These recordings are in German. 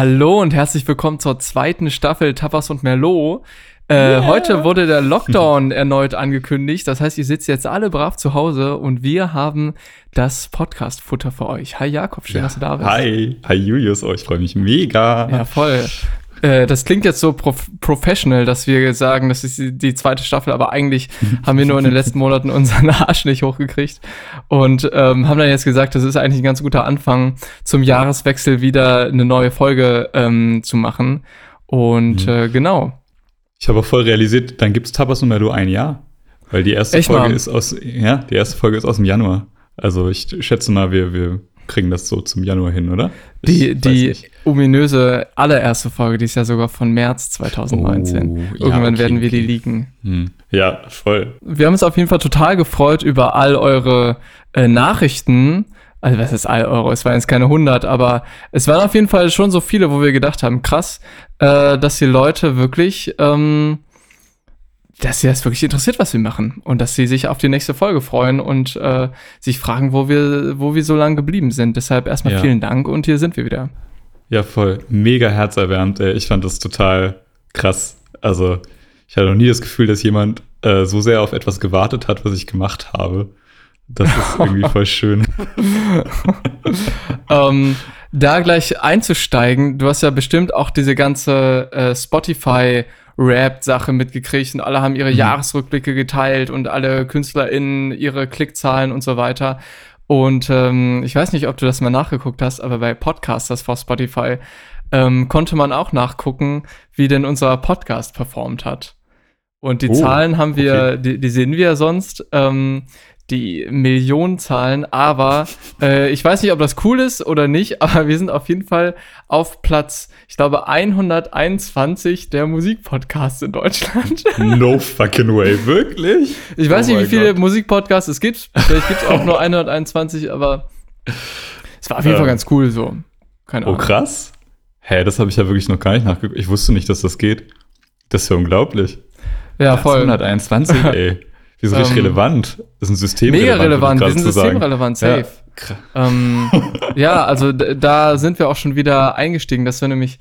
Hallo und herzlich willkommen zur zweiten Staffel Tapas und Merlot. Äh, yeah. Heute wurde der Lockdown erneut angekündigt. Das heißt, ihr sitzt jetzt alle brav zu Hause und wir haben das Podcast-Futter für euch. Hi Jakob, schön, ja. dass du da bist. Hi, hi Julius, oh, ich freue mich mega. Ja, voll. Äh, das klingt jetzt so prof professional, dass wir sagen, das ist die, zweite Staffel, aber eigentlich haben wir nur in den letzten Monaten unseren Arsch nicht hochgekriegt und ähm, haben dann jetzt gesagt, das ist eigentlich ein ganz guter Anfang, zum Jahreswechsel wieder eine neue Folge ähm, zu machen. Und mhm. äh, genau. Ich habe auch voll realisiert, dann gibt es Tapas nur du ein Jahr. Weil die erste Echt, Folge Mann? ist aus, ja, die erste Folge ist aus dem Januar. Also ich schätze mal, wir, wir kriegen das so zum Januar hin, oder? Die, die ominöse allererste Folge, die ist ja sogar von März 2019. Oh, Irgendwann ja, okay, werden wir okay. die liegen. Hm. Ja, voll. Wir haben uns auf jeden Fall total gefreut über all eure äh, Nachrichten. Also was ist all eure? Es waren jetzt keine 100, aber es waren auf jeden Fall schon so viele, wo wir gedacht haben, krass, äh, dass die Leute wirklich ähm, dass sie das wirklich interessiert, was wir machen und dass sie sich auf die nächste Folge freuen und äh, sich fragen, wo wir, wo wir so lange geblieben sind. Deshalb erstmal ja. vielen Dank und hier sind wir wieder. Ja, voll. Mega herzerwärmend. Ey. Ich fand das total krass. Also, ich hatte noch nie das Gefühl, dass jemand äh, so sehr auf etwas gewartet hat, was ich gemacht habe. Das ist irgendwie voll schön. ähm, da gleich einzusteigen, du hast ja bestimmt auch diese ganze äh, Spotify- Rap-Sache mitgekriegt und alle haben ihre mhm. Jahresrückblicke geteilt und alle KünstlerInnen ihre Klickzahlen und so weiter. Und ähm, ich weiß nicht, ob du das mal nachgeguckt hast, aber bei Podcasters for Spotify ähm, konnte man auch nachgucken, wie denn unser Podcast performt hat. Und die oh, Zahlen haben wir, okay. die, die, sehen wir sonst. Ähm, die Millionenzahlen, aber äh, ich weiß nicht, ob das cool ist oder nicht, aber wir sind auf jeden Fall auf Platz, ich glaube, 121 der Musikpodcasts in Deutschland. No fucking way, wirklich? Ich weiß oh nicht, wie viele Musikpodcasts es gibt. Vielleicht gibt es auch nur 121, aber es war auf jeden ähm, Fall ganz cool so. Keine oh, Ahnung. Oh, krass. Hä, das habe ich ja wirklich noch gar nicht nachgeguckt. Ich wusste nicht, dass das geht. Das ist ja unglaublich. Ja, voll. 121, ey. Wir sind ähm, richtig relevant. Das ist ein System Mega relevant, wir sind systemrelevant, safe. Ja, ähm, ja also da sind wir auch schon wieder eingestiegen. Das wäre nämlich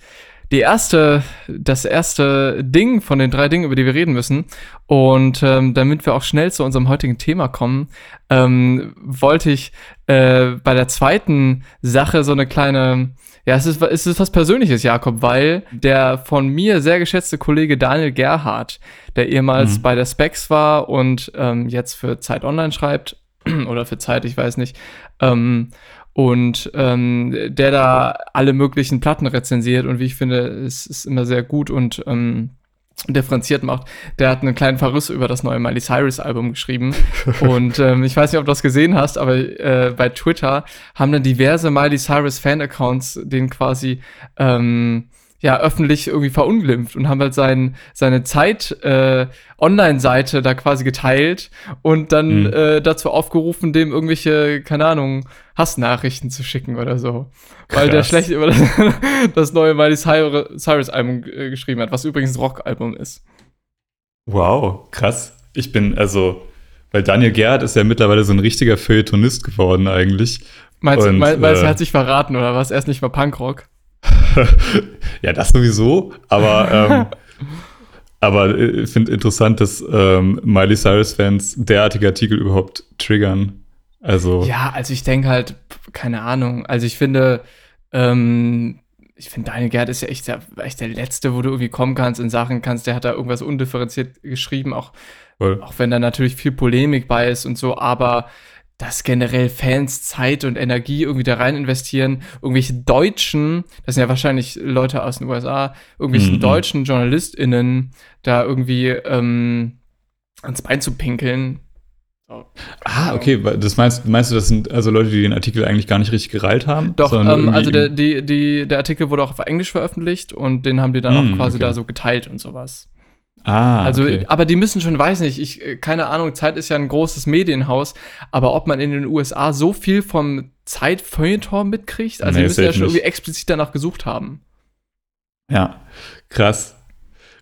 die erste, das erste Ding von den drei Dingen, über die wir reden müssen. Und ähm, damit wir auch schnell zu unserem heutigen Thema kommen, ähm, wollte ich äh, bei der zweiten Sache so eine kleine ja, es ist, es ist was Persönliches, Jakob, weil der von mir sehr geschätzte Kollege Daniel Gerhardt, der ehemals mhm. bei der Specs war und ähm, jetzt für Zeit Online schreibt, oder für Zeit, ich weiß nicht, ähm, und ähm, der da alle möglichen Platten rezensiert und wie ich finde, es ist immer sehr gut und ähm, differenziert macht. Der hat einen kleinen Verriss über das neue Miley Cyrus Album geschrieben. und ähm, ich weiß nicht, ob du das gesehen hast, aber äh, bei Twitter haben dann diverse Miley Cyrus Fan-Accounts den quasi ähm, ja öffentlich irgendwie verunglimpft und haben halt sein, seine Zeit äh, Online-Seite da quasi geteilt und dann mhm. äh, dazu aufgerufen, dem irgendwelche, keine Ahnung, Hassnachrichten zu schicken oder so. Krass. Weil der schlecht über das, das neue Miley Cyrus-Album äh, geschrieben hat, was übrigens ein Rock-Album ist. Wow, krass. Ich bin, also, weil Daniel Gerhardt ist ja mittlerweile so ein richtiger Feuilletonist geworden eigentlich. Meinst du, meinst, äh, er hat sich verraten oder was? Er ist nicht mal Punkrock? ja, das sowieso, aber ähm, aber ich äh, finde interessant, dass ähm, Miley Cyrus-Fans derartige Artikel überhaupt triggern. Also. Ja, also ich denke halt, keine Ahnung. Also ich finde, ähm, ich finde, Daniel Gerd ist ja echt der, echt der Letzte, wo du irgendwie kommen kannst in Sachen kannst. Der hat da irgendwas undifferenziert geschrieben, auch, auch wenn da natürlich viel Polemik bei ist und so, aber dass generell Fans Zeit und Energie irgendwie da rein investieren, irgendwelche Deutschen, das sind ja wahrscheinlich Leute aus den USA, irgendwelchen mhm. deutschen JournalistInnen da irgendwie ähm, ans Bein zu pinkeln. So. Ah, okay, das meinst, meinst du, das sind also Leute, die den Artikel eigentlich gar nicht richtig gereilt haben? Doch, ähm, also der, die, die, der Artikel wurde auch auf Englisch veröffentlicht und den haben die dann mhm, auch quasi okay. da so geteilt und sowas. Ah, also, okay. aber die müssen schon, weiß nicht, ich, äh, keine Ahnung, Zeit ist ja ein großes Medienhaus, aber ob man in den USA so viel vom Zeit-Feuilleton mitkriegt, also nee, die müssen ja schon irgendwie explizit danach gesucht haben. Ja, krass.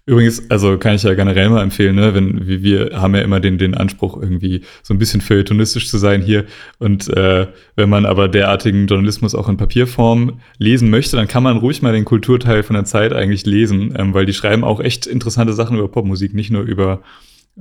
Übrigens, also kann ich ja generell mal empfehlen, ne, wenn wir, haben ja immer den, den Anspruch, irgendwie so ein bisschen feuilletonistisch zu sein hier. Und äh, wenn man aber derartigen Journalismus auch in Papierform lesen möchte, dann kann man ruhig mal den Kulturteil von der Zeit eigentlich lesen, ähm, weil die schreiben auch echt interessante Sachen über Popmusik, nicht nur über,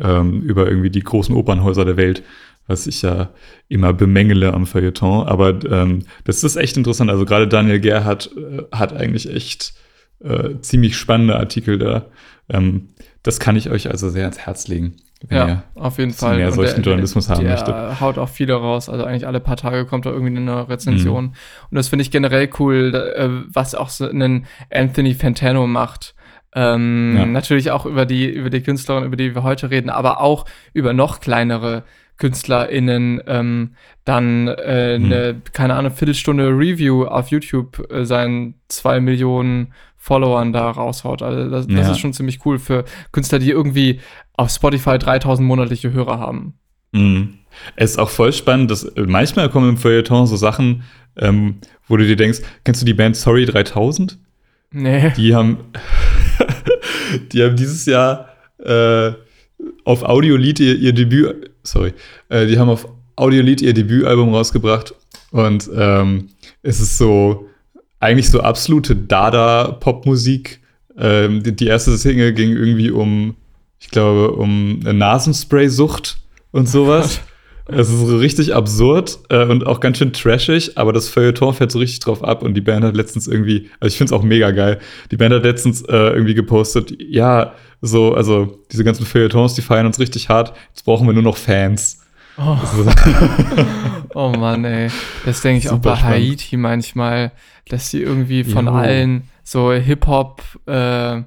ähm, über irgendwie die großen Opernhäuser der Welt, was ich ja immer bemängele am Feuilleton. Aber ähm, das ist echt interessant. Also gerade Daniel Gerhardt äh, hat eigentlich echt äh, ziemlich spannende Artikel da. Ähm, das kann ich euch also sehr ans Herz legen. ja, ihr auf jeden Fall. Mehr solchen der, Journalismus haben der möchte. haut auch viele raus. Also eigentlich alle paar Tage kommt da irgendwie eine Rezension. Mhm. Und das finde ich generell cool, äh, was auch so einen Anthony Fantano macht. Ähm, ja. Natürlich auch über die, über die Künstlerin, über die wir heute reden, aber auch über noch kleinere KünstlerInnen ähm, dann äh, eine, hm. keine Ahnung, Viertelstunde Review auf YouTube äh, seinen zwei Millionen Followern da raushaut. Also das, das ist schon ziemlich cool für Künstler, die irgendwie auf Spotify 3000 monatliche Hörer haben. Mhm. Es ist auch voll spannend, dass äh, manchmal kommen im Feuilleton so Sachen, ähm, wo du dir denkst, kennst du die Band Sorry 3000? Nee. Die haben, die haben dieses Jahr äh, auf Audiolied ihr, ihr Debüt, sorry, äh, die haben auf Audiolied ihr Debütalbum rausgebracht und ähm, es ist so eigentlich so absolute Dada-Popmusik. Ähm, die, die, erste Single ging irgendwie um, ich glaube, um eine Nasenspray-Sucht und sowas. es ist so richtig absurd äh, und auch ganz schön trashig, aber das Feuilleton fährt so richtig drauf ab und die Band hat letztens irgendwie, also ich finde es auch mega geil, die Band hat letztens äh, irgendwie gepostet, ja, so, also diese ganzen Feuilletons, die feiern uns richtig hart, jetzt brauchen wir nur noch Fans. Oh, oh Mann, ey. Das denke ich auch bei spannend. Haiti manchmal, dass sie irgendwie von jo. allen so Hip-Hop, äh,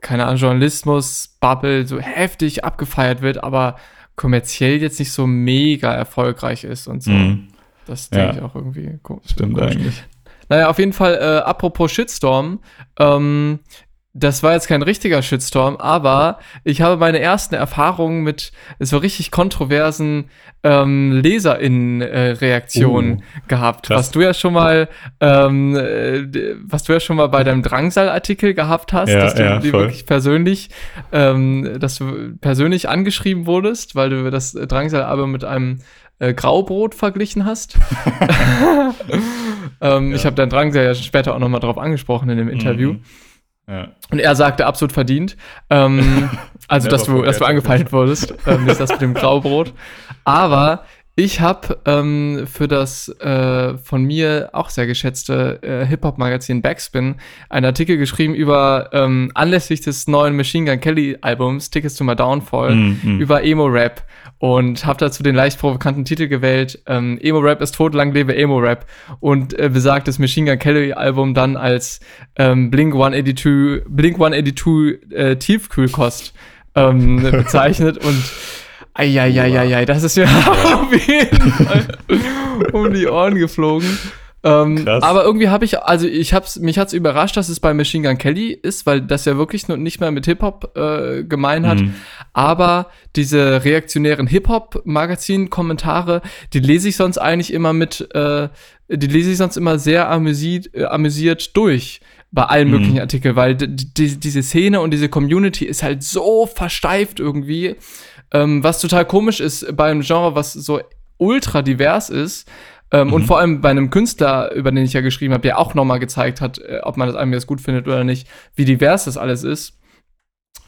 keine Ahnung, Journalismus, Bubble so heftig abgefeiert wird, aber kommerziell jetzt nicht so mega erfolgreich ist und so. Mm. Das denke ja. ich auch irgendwie komisch. Stimmt komisch. eigentlich. Naja, auf jeden Fall, äh, apropos Shitstorm, ähm, das war jetzt kein richtiger Shitstorm, aber ich habe meine ersten Erfahrungen mit so richtig kontroversen ähm, LeserInnen-Reaktionen uh, gehabt. Krass. Was du ja schon mal, ähm, äh, was du ja schon mal bei deinem Drangsal-Artikel gehabt hast, ja, dass du ja, wirklich persönlich, ähm, dass du persönlich angeschrieben wurdest, weil du das Drangsal-Album mit einem äh, Graubrot verglichen hast. ähm, ja. Ich habe dein Drangsal ja später auch nochmal drauf angesprochen in dem Interview. Mhm. Ja. Und er sagte absolut verdient. Ähm, also, dass du, dass du angefeindet wurdest, ähm, nicht das mit dem Graubrot. Aber ich habe ähm, für das äh, von mir auch sehr geschätzte äh, Hip-Hop-Magazin Backspin einen Artikel geschrieben über ähm, anlässlich des neuen Machine Gun Kelly Albums Tickets to My Downfall mm, mm. über Emo-Rap und habe dazu den leicht provokanten Titel gewählt, ähm, Emo Rap ist tot, lang lebe Emo Rap und äh, besagtes Machine Gun Kelly Album dann als ähm, Blink 182 Blink 182 äh, Tiefkühlkost ähm, bezeichnet. Und Eieieiei, das ist ja auf jeden Fall um die Ohren geflogen. Ähm, aber irgendwie habe ich, also ich hab's, mich hat's überrascht, dass es bei Machine Gun Kelly ist, weil das ja wirklich nicht mehr mit Hip-Hop äh, gemein hat. Mhm. Aber diese reaktionären Hip-Hop-Magazin-Kommentare, die lese ich sonst eigentlich immer mit, äh, die lese ich sonst immer sehr amüsiert, äh, amüsiert durch bei allen mhm. möglichen Artikeln, weil die, diese Szene und diese Community ist halt so versteift irgendwie, ähm, was total komisch ist bei einem Genre, was so ultra divers ist, ähm, mhm. Und vor allem bei einem Künstler, über den ich ja geschrieben habe, der auch nochmal gezeigt hat, äh, ob man das einem jetzt gut findet oder nicht, wie divers das alles ist.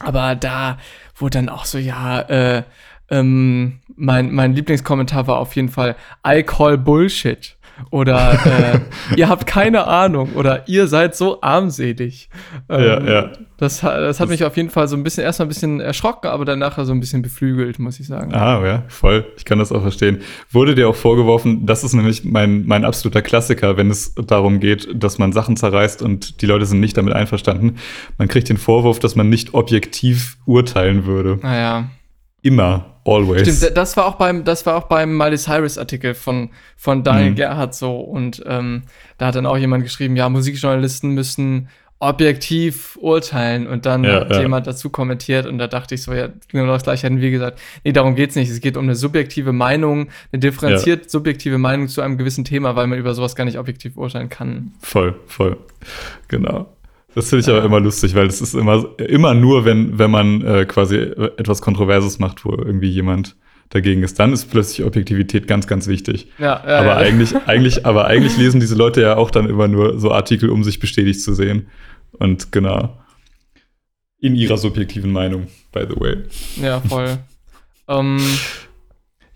Aber da wurde dann auch so, ja, äh, ähm, mein, mein Lieblingskommentar war auf jeden Fall, I call Bullshit. Oder äh, ihr habt keine Ahnung oder ihr seid so armselig. Ähm, ja, ja. Das, das hat mich auf jeden Fall so ein bisschen, erstmal ein bisschen erschrocken, aber dann nachher so ein bisschen beflügelt, muss ich sagen. Ah, ja, voll. Ich kann das auch verstehen. Wurde dir auch vorgeworfen, das ist nämlich mein, mein absoluter Klassiker, wenn es darum geht, dass man Sachen zerreißt und die Leute sind nicht damit einverstanden. Man kriegt den Vorwurf, dass man nicht objektiv urteilen würde. Naja. Ah, Immer. Always. Stimmt, das war auch beim, das war auch beim Miley Cyrus Artikel von, von Daniel mhm. Gerhardt so. Und ähm, da hat dann auch jemand geschrieben, ja, Musikjournalisten müssen objektiv urteilen und dann ja, hat ja. jemand dazu kommentiert und da dachte ich so, ja, genau das gleiche hatten wir gesagt. Nee, darum geht's nicht. Es geht um eine subjektive Meinung, eine differenziert ja. subjektive Meinung zu einem gewissen Thema, weil man über sowas gar nicht objektiv urteilen kann. Voll, voll. Genau. Das finde ich aber immer lustig, weil das ist immer, immer nur, wenn, wenn man äh, quasi etwas Kontroverses macht, wo irgendwie jemand dagegen ist, dann ist plötzlich Objektivität ganz, ganz wichtig. Ja, ja, aber ja. eigentlich, eigentlich, aber eigentlich lesen diese Leute ja auch dann immer nur so Artikel, um sich bestätigt zu sehen. Und genau. In ihrer subjektiven Meinung, by the way. Ja, voll. ähm,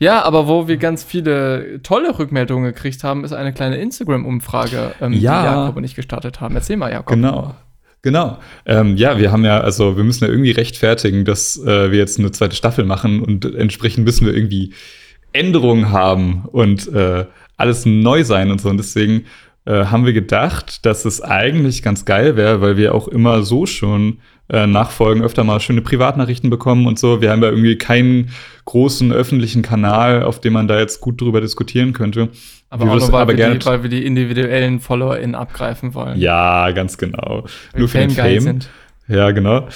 ja, aber wo wir ganz viele tolle Rückmeldungen gekriegt haben, ist eine kleine Instagram-Umfrage, ähm, ja. die Jakob und ich gestartet haben. Erzähl mal, Jakob. Genau. Genau. Ähm, ja, wir haben ja, also wir müssen ja irgendwie rechtfertigen, dass äh, wir jetzt eine zweite Staffel machen und entsprechend müssen wir irgendwie Änderungen haben und äh, alles neu sein und so. Und deswegen äh, haben wir gedacht, dass es eigentlich ganz geil wäre, weil wir auch immer so schon äh, Nachfolgen öfter mal schöne Privatnachrichten bekommen und so. Wir haben ja irgendwie keinen großen öffentlichen Kanal, auf dem man da jetzt gut drüber diskutieren könnte. Aber auch nur, weil, aber wir die, weil wir die individuellen FollowerInnen abgreifen wollen. Ja, ganz genau. Weil nur für den Fame. Sind. Ja, genau.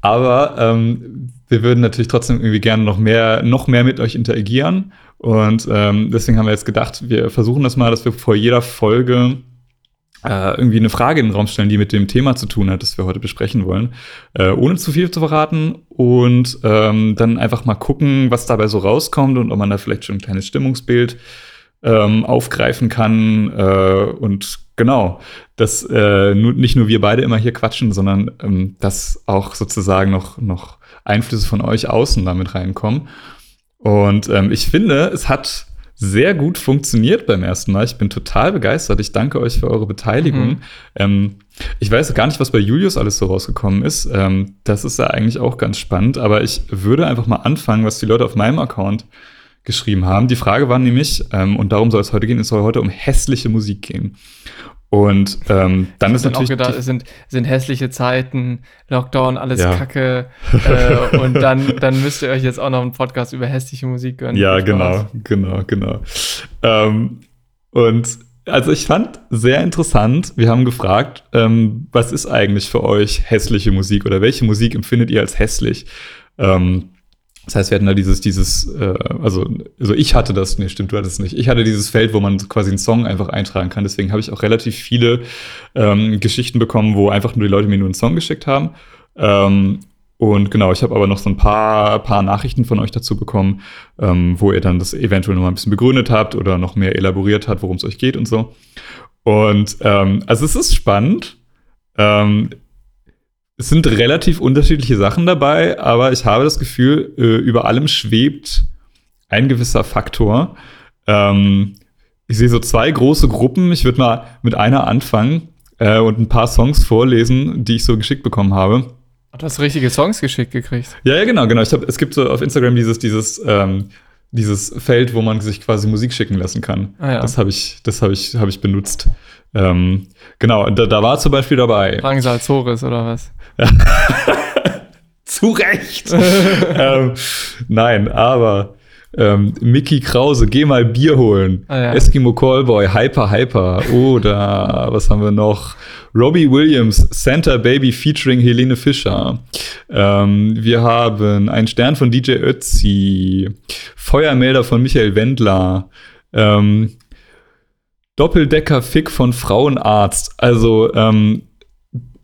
Aber ähm, wir würden natürlich trotzdem irgendwie gerne noch mehr, noch mehr mit euch interagieren. Und ähm, deswegen haben wir jetzt gedacht, wir versuchen das mal, dass wir vor jeder Folge äh, irgendwie eine Frage in den Raum stellen, die mit dem Thema zu tun hat, das wir heute besprechen wollen, äh, ohne zu viel zu verraten und ähm, dann einfach mal gucken, was dabei so rauskommt und ob man da vielleicht schon ein kleines Stimmungsbild ähm, aufgreifen kann äh, und genau, dass äh, nur, nicht nur wir beide immer hier quatschen, sondern ähm, dass auch sozusagen noch, noch Einflüsse von euch außen damit reinkommen. Und ähm, ich finde, es hat sehr gut funktioniert beim ersten Mal. Ich bin total begeistert. Ich danke euch für eure Beteiligung. Mhm. Ähm, ich weiß gar nicht, was bei Julius alles so rausgekommen ist. Ähm, das ist ja eigentlich auch ganz spannend. Aber ich würde einfach mal anfangen, was die Leute auf meinem Account geschrieben haben. Die Frage war nämlich, ähm, und darum soll es heute gehen, es soll heute um hässliche Musik gehen. Und ähm, dann ist natürlich. Auch gedacht, es sind, sind hässliche Zeiten, Lockdown, alles ja. Kacke. äh, und dann, dann müsst ihr euch jetzt auch noch einen Podcast über hässliche Musik gönnen. Ja, genau, genau, genau. Ähm, und also ich fand sehr interessant, wir haben gefragt, ähm, was ist eigentlich für euch hässliche Musik oder welche Musik empfindet ihr als hässlich? Ähm, das heißt, wir hatten da dieses, dieses, äh, also, also ich hatte das, nee, stimmt, du hattest es nicht. Ich hatte dieses Feld, wo man quasi einen Song einfach eintragen kann. Deswegen habe ich auch relativ viele ähm, Geschichten bekommen, wo einfach nur die Leute mir nur einen Song geschickt haben. Ähm, und genau, ich habe aber noch so ein paar, paar Nachrichten von euch dazu bekommen, ähm, wo ihr dann das eventuell noch mal ein bisschen begründet habt oder noch mehr elaboriert habt, worum es euch geht und so. Und ähm, also es ist spannend. Ähm, es sind relativ unterschiedliche Sachen dabei, aber ich habe das Gefühl, äh, über allem schwebt ein gewisser Faktor. Ähm, ich sehe so zwei große Gruppen. Ich würde mal mit einer anfangen äh, und ein paar Songs vorlesen, die ich so geschickt bekommen habe. Du hast richtige Songs geschickt gekriegt. Ja, ja, genau, genau. Ich hab, es gibt so auf Instagram dieses, dieses, ähm, dieses Feld, wo man sich quasi Musik schicken lassen kann. Ah, ja. Das habe ich, das habe ich, habe ich benutzt. Ähm, genau, da, da war zum Beispiel dabei. Drangsal Zores oder was? Zu Recht. ähm, nein, aber ähm, Mickey Krause, geh mal Bier holen. Ah, ja. Eskimo Callboy, Hyper Hyper. Oder was haben wir noch? Robbie Williams, Santa Baby featuring Helene Fischer. Ähm, wir haben einen Stern von DJ Ötzi. Feuermelder von Michael Wendler. Ähm, Doppeldecker Fick von Frauenarzt. Also ähm,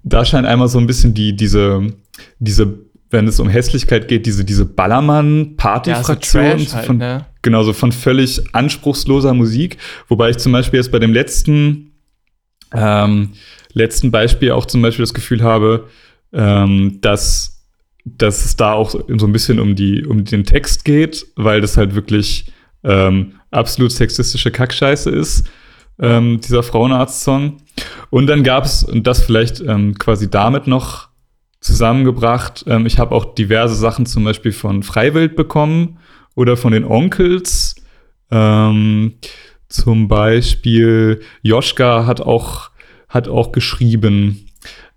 da scheint einmal so ein bisschen die, diese, diese, wenn es um Hässlichkeit geht, diese, diese Ballermann-Party-Fraktion. Ja, so halt, ne? Genau, so von völlig anspruchsloser Musik. Wobei ich zum Beispiel jetzt bei dem letzten, ähm, letzten Beispiel auch zum Beispiel das Gefühl habe, ähm, dass, dass es da auch so ein bisschen um, die, um den Text geht, weil das halt wirklich ähm, absolut sexistische Kackscheiße ist ähm, dieser Frauenarzt-Song. Und dann gab es, und das vielleicht ähm, quasi damit noch zusammengebracht, ähm, ich habe auch diverse Sachen zum Beispiel von Freiwild bekommen oder von den Onkels. Ähm, zum Beispiel Joschka hat auch, hat auch geschrieben,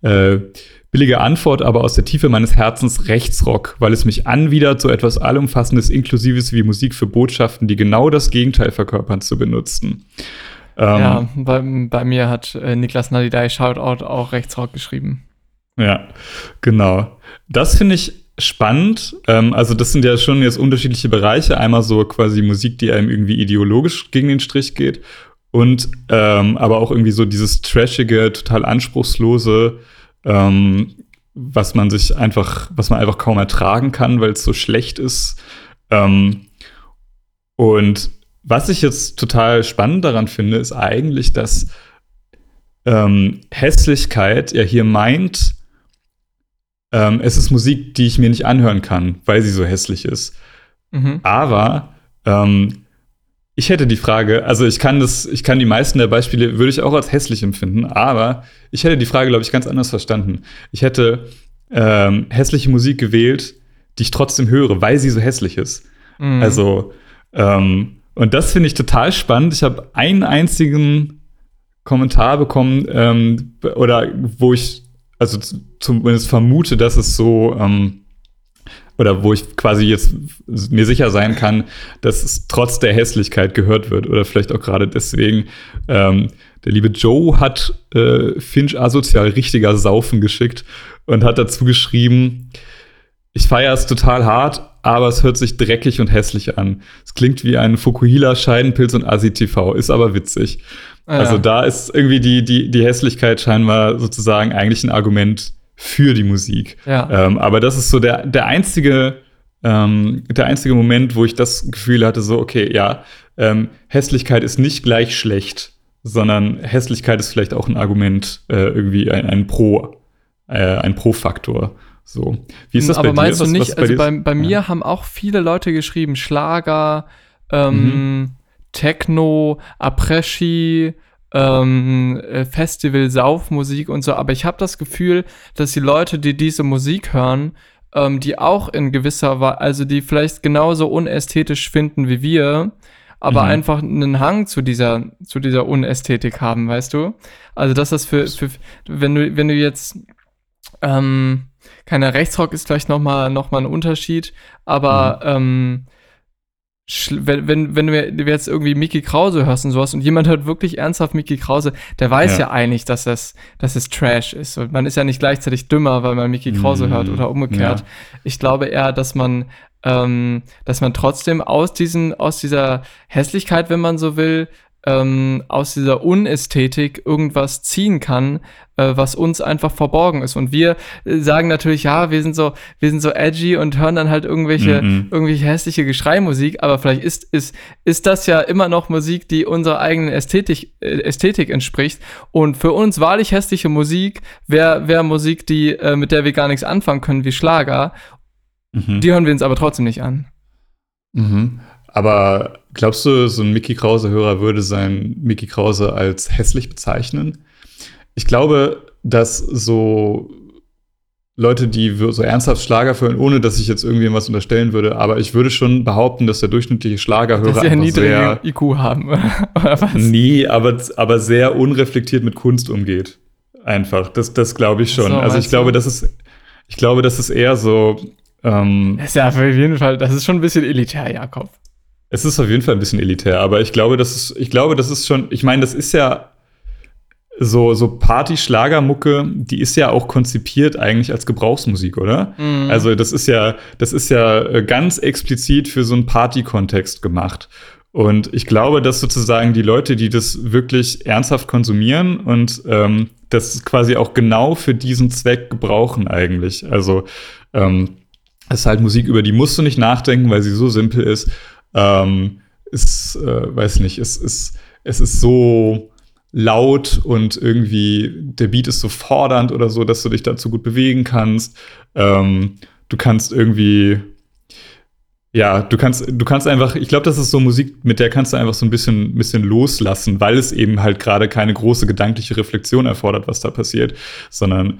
äh, billige Antwort, aber aus der Tiefe meines Herzens Rechtsrock, weil es mich anwidert, so etwas Allumfassendes, Inklusives wie Musik für Botschaften, die genau das Gegenteil verkörpern, zu benutzen. Ähm, ja, bei, bei, mir hat äh, Niklas Nadidai Shoutout auch Rechtsrock geschrieben. Ja, genau. Das finde ich spannend. Ähm, also, das sind ja schon jetzt unterschiedliche Bereiche. Einmal so quasi Musik, die einem irgendwie ideologisch gegen den Strich geht. Und ähm, aber auch irgendwie so dieses trashige, total anspruchslose, ähm, was man sich einfach, was man einfach kaum ertragen kann, weil es so schlecht ist. Ähm, und was ich jetzt total spannend daran finde, ist eigentlich, dass ähm, Hässlichkeit ja hier meint, ähm, es ist Musik, die ich mir nicht anhören kann, weil sie so hässlich ist. Mhm. Aber ähm, ich hätte die Frage, also ich kann das, ich kann die meisten der Beispiele, würde ich auch als hässlich empfinden, aber ich hätte die Frage, glaube ich, ganz anders verstanden. Ich hätte ähm, hässliche Musik gewählt, die ich trotzdem höre, weil sie so hässlich ist. Mhm. Also, ähm, und das finde ich total spannend. Ich habe einen einzigen Kommentar bekommen, ähm, oder wo ich also zumindest vermute, dass es so, ähm, oder wo ich quasi jetzt mir sicher sein kann, dass es trotz der Hässlichkeit gehört wird oder vielleicht auch gerade deswegen. Ähm, der liebe Joe hat äh, Finch asozial richtiger Saufen geschickt und hat dazu geschrieben, ich feiere es total hart, aber es hört sich dreckig und hässlich an. Es klingt wie ein Fukuhila, Scheidenpilz und Asi-TV, ist aber witzig. Ah, also da ist irgendwie die, die, die Hässlichkeit scheinbar sozusagen eigentlich ein Argument für die Musik. Ja. Ähm, aber das ist so der, der einzige, ähm, der einzige Moment, wo ich das Gefühl hatte, so, okay, ja, ähm, Hässlichkeit ist nicht gleich schlecht, sondern Hässlichkeit ist vielleicht auch ein Argument, äh, irgendwie ein, ein Pro, äh, ein Pro-Faktor. So. Wie ist das Aber bei meinst dir? du nicht, was, was also bei, bei, mir ja. haben auch viele Leute geschrieben, Schlager, ähm, mhm. Techno, Après-Ski, ähm, äh, Festival, Saufmusik und so. Aber ich habe das Gefühl, dass die Leute, die diese Musik hören, ähm, die auch in gewisser Weise, also die vielleicht genauso unästhetisch finden wie wir, aber mhm. einfach einen Hang zu dieser, zu dieser Unästhetik haben, weißt du? Also, dass das für, für wenn du, wenn du jetzt, ähm, keine Rechtsrock ist vielleicht nochmal noch mal ein Unterschied, aber mhm. ähm, wenn, wenn, wenn du jetzt irgendwie Mickey Krause hörst und sowas und jemand hört wirklich ernsthaft Mickey Krause, der weiß ja, ja eigentlich, dass das, dass es Trash ist. Und man ist ja nicht gleichzeitig dümmer, weil man Mickey Krause mm, hört oder umgekehrt. Ja. Ich glaube eher, dass man, ähm, dass man trotzdem aus diesen, aus dieser Hässlichkeit, wenn man so will, ähm, aus dieser Unästhetik irgendwas ziehen kann, äh, was uns einfach verborgen ist. Und wir äh, sagen natürlich, ja, wir sind so, wir sind so edgy und hören dann halt irgendwelche, mhm. irgendwelche hässliche Geschreimusik, aber vielleicht ist, ist, ist das ja immer noch Musik, die unserer eigenen Ästhetik, äh, Ästhetik entspricht. Und für uns wahrlich hässliche Musik wäre wär Musik, die, äh, mit der wir gar nichts anfangen können, wie Schlager. Mhm. Die hören wir uns aber trotzdem nicht an. Mhm. Aber glaubst du, so ein Mickey Krause-Hörer würde sein Mickey Krause als hässlich bezeichnen? Ich glaube, dass so Leute, die so ernsthaft Schlager hören, ohne dass ich jetzt irgendwie was unterstellen würde, aber ich würde schon behaupten, dass der durchschnittliche Schlagerhörer dass sie einen niedrigen IQ haben oder was? Nee, aber, aber sehr unreflektiert mit Kunst umgeht. Einfach, das, das glaube ich schon. So, also ich glaube, das ist, ich glaube, das ist eher so. Ähm, das ist ja auf jeden Fall, das ist schon ein bisschen elitär, Jakob. Es ist auf jeden Fall ein bisschen elitär, aber ich glaube, das ist, ich glaube, das ist schon, ich meine, das ist ja so, so Party-Schlagermucke, die ist ja auch konzipiert eigentlich als Gebrauchsmusik, oder? Mhm. Also, das ist ja, das ist ja äh, ganz explizit für so einen Party-Kontext gemacht. Und ich glaube, dass sozusagen die Leute, die das wirklich ernsthaft konsumieren und ähm, das quasi auch genau für diesen Zweck gebrauchen eigentlich. Also ähm, es ist halt Musik, über die musst du nicht nachdenken, weil sie so simpel ist ähm, ist, äh, weiß nicht, es ist, es ist so laut und irgendwie der Beat ist so fordernd oder so, dass du dich dazu gut bewegen kannst. Ähm, du kannst irgendwie, ja, du kannst, du kannst einfach, ich glaube, das ist so Musik, mit der kannst du einfach so ein bisschen, bisschen loslassen, weil es eben halt gerade keine große gedankliche Reflexion erfordert, was da passiert, sondern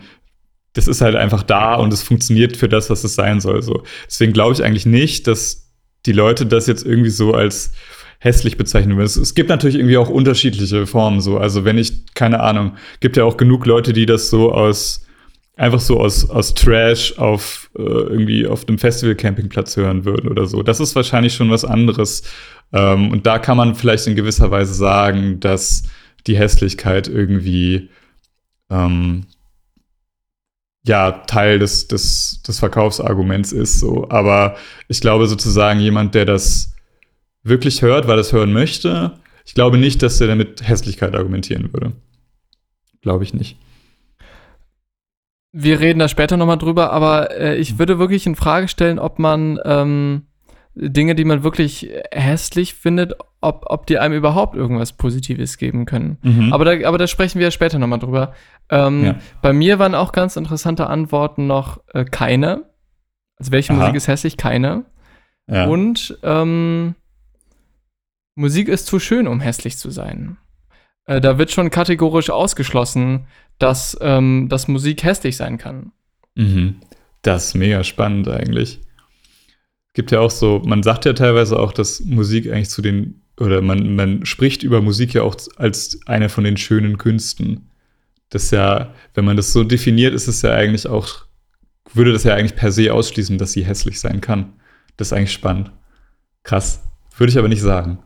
das ist halt einfach da und es funktioniert für das, was es sein soll. So. Deswegen glaube ich eigentlich nicht, dass die Leute das jetzt irgendwie so als hässlich bezeichnen würden. Es, es gibt natürlich irgendwie auch unterschiedliche Formen so. Also wenn ich, keine Ahnung, gibt ja auch genug Leute, die das so aus, einfach so aus, aus Trash auf äh, irgendwie auf einem Festival-Campingplatz hören würden oder so. Das ist wahrscheinlich schon was anderes. Ähm, und da kann man vielleicht in gewisser Weise sagen, dass die Hässlichkeit irgendwie ähm, ja Teil des, des, des Verkaufsarguments ist. So. Aber ich glaube sozusagen, jemand, der das wirklich hört, weil er es hören möchte, ich glaube nicht, dass er damit Hässlichkeit argumentieren würde. Glaube ich nicht. Wir reden da später nochmal drüber, aber äh, ich würde wirklich in Frage stellen, ob man ähm, Dinge, die man wirklich hässlich findet, ob, ob die einem überhaupt irgendwas Positives geben können. Mhm. Aber, da, aber da sprechen wir später nochmal drüber. Ähm, ja. Bei mir waren auch ganz interessante Antworten noch äh, keine. Also welche Aha. Musik ist hässlich? Keine. Ja. Und ähm, Musik ist zu schön, um hässlich zu sein. Äh, da wird schon kategorisch ausgeschlossen, dass, ähm, dass Musik hässlich sein kann. Mhm. Das ist mega spannend eigentlich. Gibt ja auch so, man sagt ja teilweise auch, dass Musik eigentlich zu den, oder man, man spricht über Musik ja auch als eine von den schönen Künsten. Das ja, wenn man das so definiert, ist es ja eigentlich auch, würde das ja eigentlich per se ausschließen, dass sie hässlich sein kann. Das ist eigentlich spannend. Krass. Würde ich aber nicht sagen.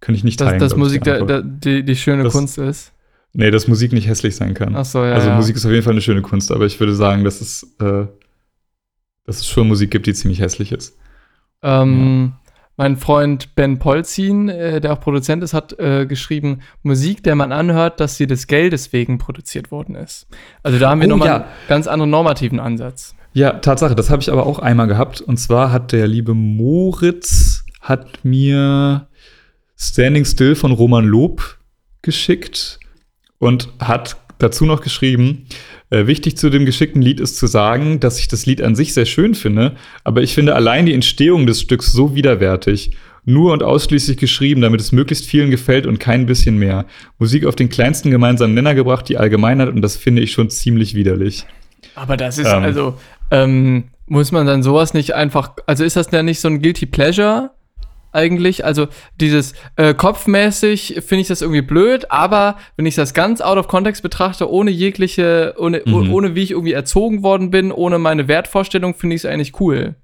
Könnte ich nicht teilen. Dass, dass Musik da, da, die, die schöne das, Kunst ist. Nee, dass Musik nicht hässlich sein kann. Ach so, ja. Also ja. Musik ist auf jeden Fall eine schöne Kunst, aber ich würde sagen, dass es, äh, dass es schon Musik gibt, die ziemlich hässlich ist. Ähm, ja. Mein Freund Ben Polzin, äh, der auch Produzent ist, hat äh, geschrieben, Musik, der man anhört, dass sie des Geldes wegen produziert worden ist. Also da haben wir oh, nochmal ja. einen ganz anderen normativen Ansatz. Ja, Tatsache, das habe ich aber auch einmal gehabt. Und zwar hat der liebe Moritz hat mir Standing Still von Roman Lob geschickt und hat dazu noch geschrieben, äh, wichtig zu dem geschickten Lied ist zu sagen, dass ich das Lied an sich sehr schön finde, aber ich finde allein die Entstehung des Stücks so widerwärtig. Nur und ausschließlich geschrieben, damit es möglichst vielen gefällt und kein bisschen mehr. Musik auf den kleinsten gemeinsamen Nenner gebracht, die Allgemeinheit, und das finde ich schon ziemlich widerlich. Aber das ist ähm, also, ähm, muss man dann sowas nicht einfach, also ist das denn nicht so ein Guilty Pleasure? Eigentlich. Also dieses äh, kopfmäßig finde ich das irgendwie blöd, aber wenn ich das ganz out of context betrachte, ohne jegliche, ohne, mhm. ohne wie ich irgendwie erzogen worden bin, ohne meine Wertvorstellung, finde ich es eigentlich cool.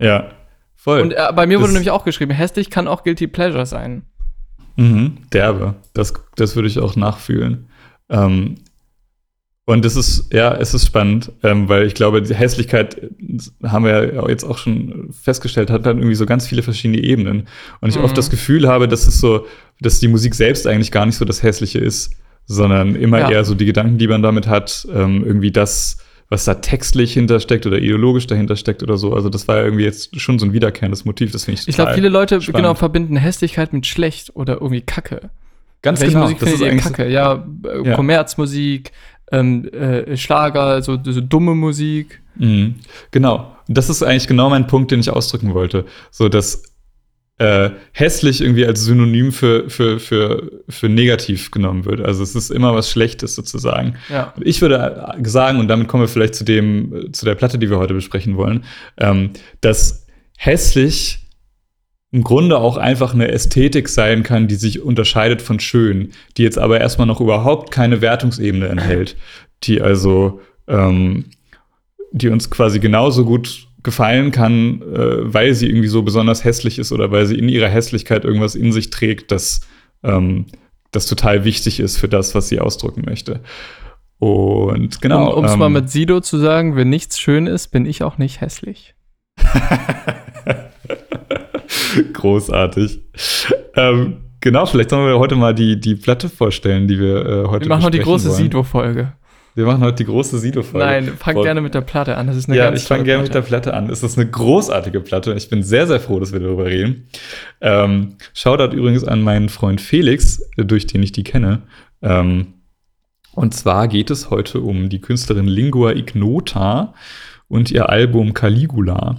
Ja, voll. Und äh, bei mir das wurde nämlich auch geschrieben, hässlich kann auch Guilty Pleasure sein. Mhm, derbe. Das, das würde ich auch nachfühlen. Ähm, und es ist, ja, es ist spannend, ähm, weil ich glaube, die Hässlichkeit, haben wir ja jetzt auch schon festgestellt, hat dann irgendwie so ganz viele verschiedene Ebenen. Und ich mhm. oft das Gefühl habe, dass es so, dass die Musik selbst eigentlich gar nicht so das Hässliche ist, sondern immer ja. eher so die Gedanken, die man damit hat, ähm, irgendwie das, was da textlich hintersteckt oder ideologisch dahinter steckt oder so. Also das war ja irgendwie jetzt schon so ein wiederkehrendes Motiv, das finde ich Ich glaube, viele Leute spannend. genau verbinden Hässlichkeit mit schlecht oder irgendwie Kacke. Ganz Welche genau. Musik das findet ihr Kacke? Ja, äh, ja. Kommerzmusik, ähm, äh, Schlager, so, so dumme Musik. Mhm. Genau. Das ist eigentlich genau mein Punkt, den ich ausdrücken wollte. So, dass äh, hässlich irgendwie als Synonym für, für, für, für negativ genommen wird. Also es ist immer was Schlechtes sozusagen. Ja. Ich würde sagen, und damit kommen wir vielleicht zu dem, zu der Platte, die wir heute besprechen wollen, ähm, dass hässlich im Grunde auch einfach eine Ästhetik sein kann, die sich unterscheidet von schön, die jetzt aber erstmal noch überhaupt keine Wertungsebene enthält, die also, ähm, die uns quasi genauso gut gefallen kann, äh, weil sie irgendwie so besonders hässlich ist oder weil sie in ihrer Hässlichkeit irgendwas in sich trägt, das, ähm, das total wichtig ist für das, was sie ausdrücken möchte. Und genau. Um es ähm, mal mit Sido zu sagen, wenn nichts schön ist, bin ich auch nicht hässlich. Großartig. Ähm, genau, vielleicht sollen wir heute mal die, die Platte vorstellen, die wir äh, heute Wir machen heute die große Sido-Folge. Wir machen heute die große Sido-Folge. Nein, fang Voll. gerne mit der Platte an. Das ist eine ja, ich fange gerne mit der Platte an. Es ist eine großartige Platte. Ich bin sehr, sehr froh, dass wir darüber reden. Ähm, Shoutout übrigens an meinen Freund Felix, durch den ich die kenne. Ähm, und zwar geht es heute um die Künstlerin Lingua Ignota und ihr Album Caligula.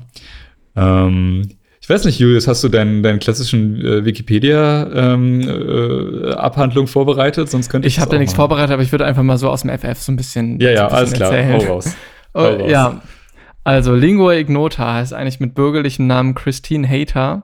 Ähm, ich weiß nicht, Julius, hast du deinen, deinen klassischen äh, Wikipedia-Abhandlung ähm, äh, vorbereitet? Sonst könnte ich. Ich habe da nichts vorbereitet, aber ich würde einfach mal so aus dem FF so ein bisschen. Ja, ja, bisschen alles klar. Hau raus. Hau raus. Ja. Also, Lingua Ignota heißt eigentlich mit bürgerlichem Namen Christine Hater.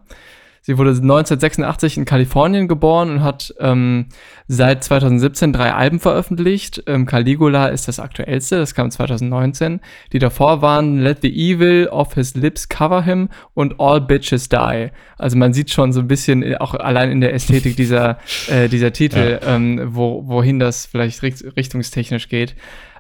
Sie wurde 1986 in Kalifornien geboren und hat ähm, seit 2017 drei Alben veröffentlicht. Ähm, Caligula ist das aktuellste, das kam 2019. Die davor waren Let the Evil of His Lips Cover Him und All Bitches Die. Also man sieht schon so ein bisschen äh, auch allein in der Ästhetik dieser, äh, dieser Titel, ja. ähm, wo, wohin das vielleicht richtungstechnisch geht.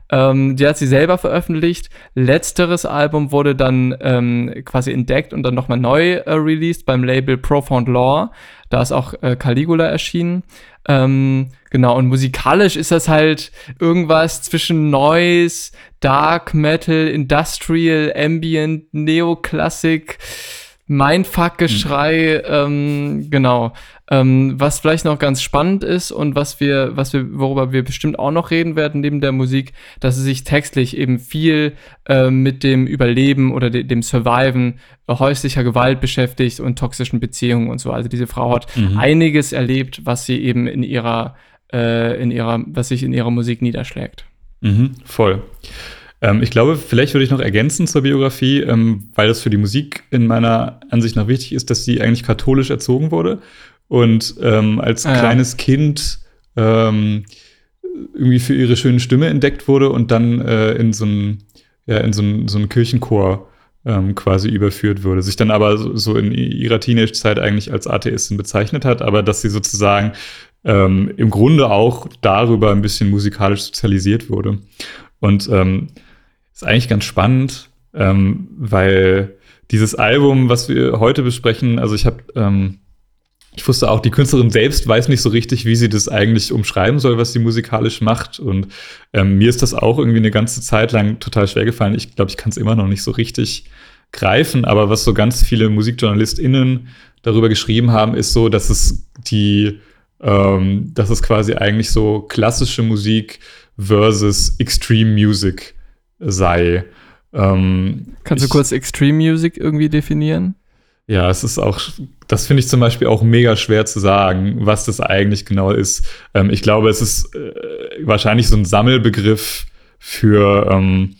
Ähm, die hat sie selber veröffentlicht. Letzteres Album wurde dann ähm, quasi entdeckt und dann nochmal neu äh, released beim Label Profound Law. Da ist auch äh, Caligula erschienen. Ähm, genau, und musikalisch ist das halt irgendwas zwischen Noise, Dark Metal, Industrial, Ambient, Neoklassik. Mindfuck-Geschrei, mhm. ähm, genau. Ähm, was vielleicht noch ganz spannend ist und was wir, was wir, worüber wir bestimmt auch noch reden werden neben der Musik, dass sie sich textlich eben viel äh, mit dem Überleben oder de dem Surviven äh, häuslicher Gewalt beschäftigt und toxischen Beziehungen und so. Also diese Frau hat mhm. einiges erlebt, was sie eben in ihrer, äh, in ihrer, was sich in ihrer Musik niederschlägt. Mhm, voll. Ähm, ich glaube, vielleicht würde ich noch ergänzen zur Biografie, ähm, weil das für die Musik in meiner Ansicht nach wichtig ist, dass sie eigentlich katholisch erzogen wurde und ähm, als ah, kleines ja. Kind ähm, irgendwie für ihre schöne Stimme entdeckt wurde und dann äh, in so einen ja, in so einen, so einen Kirchenchor ähm, quasi überführt wurde, sich dann aber so, so in ihrer Teenage-Zeit eigentlich als Atheistin bezeichnet hat, aber dass sie sozusagen ähm, im Grunde auch darüber ein bisschen musikalisch sozialisiert wurde. Und ähm, ist eigentlich ganz spannend, ähm, weil dieses Album, was wir heute besprechen, also ich habe, ähm, ich wusste auch, die Künstlerin selbst weiß nicht so richtig, wie sie das eigentlich umschreiben soll, was sie musikalisch macht. Und ähm, mir ist das auch irgendwie eine ganze Zeit lang total schwer gefallen. Ich glaube, ich kann es immer noch nicht so richtig greifen, aber was so ganz viele MusikjournalistInnen darüber geschrieben haben, ist so, dass es die, ähm, dass es quasi eigentlich so klassische Musik versus Extreme Music sei. Ähm, Kannst du kurz Extreme Music irgendwie definieren? Ja, es ist auch, das finde ich zum Beispiel auch mega schwer zu sagen, was das eigentlich genau ist. Ähm, ich glaube, es ist äh, wahrscheinlich so ein Sammelbegriff für ähm,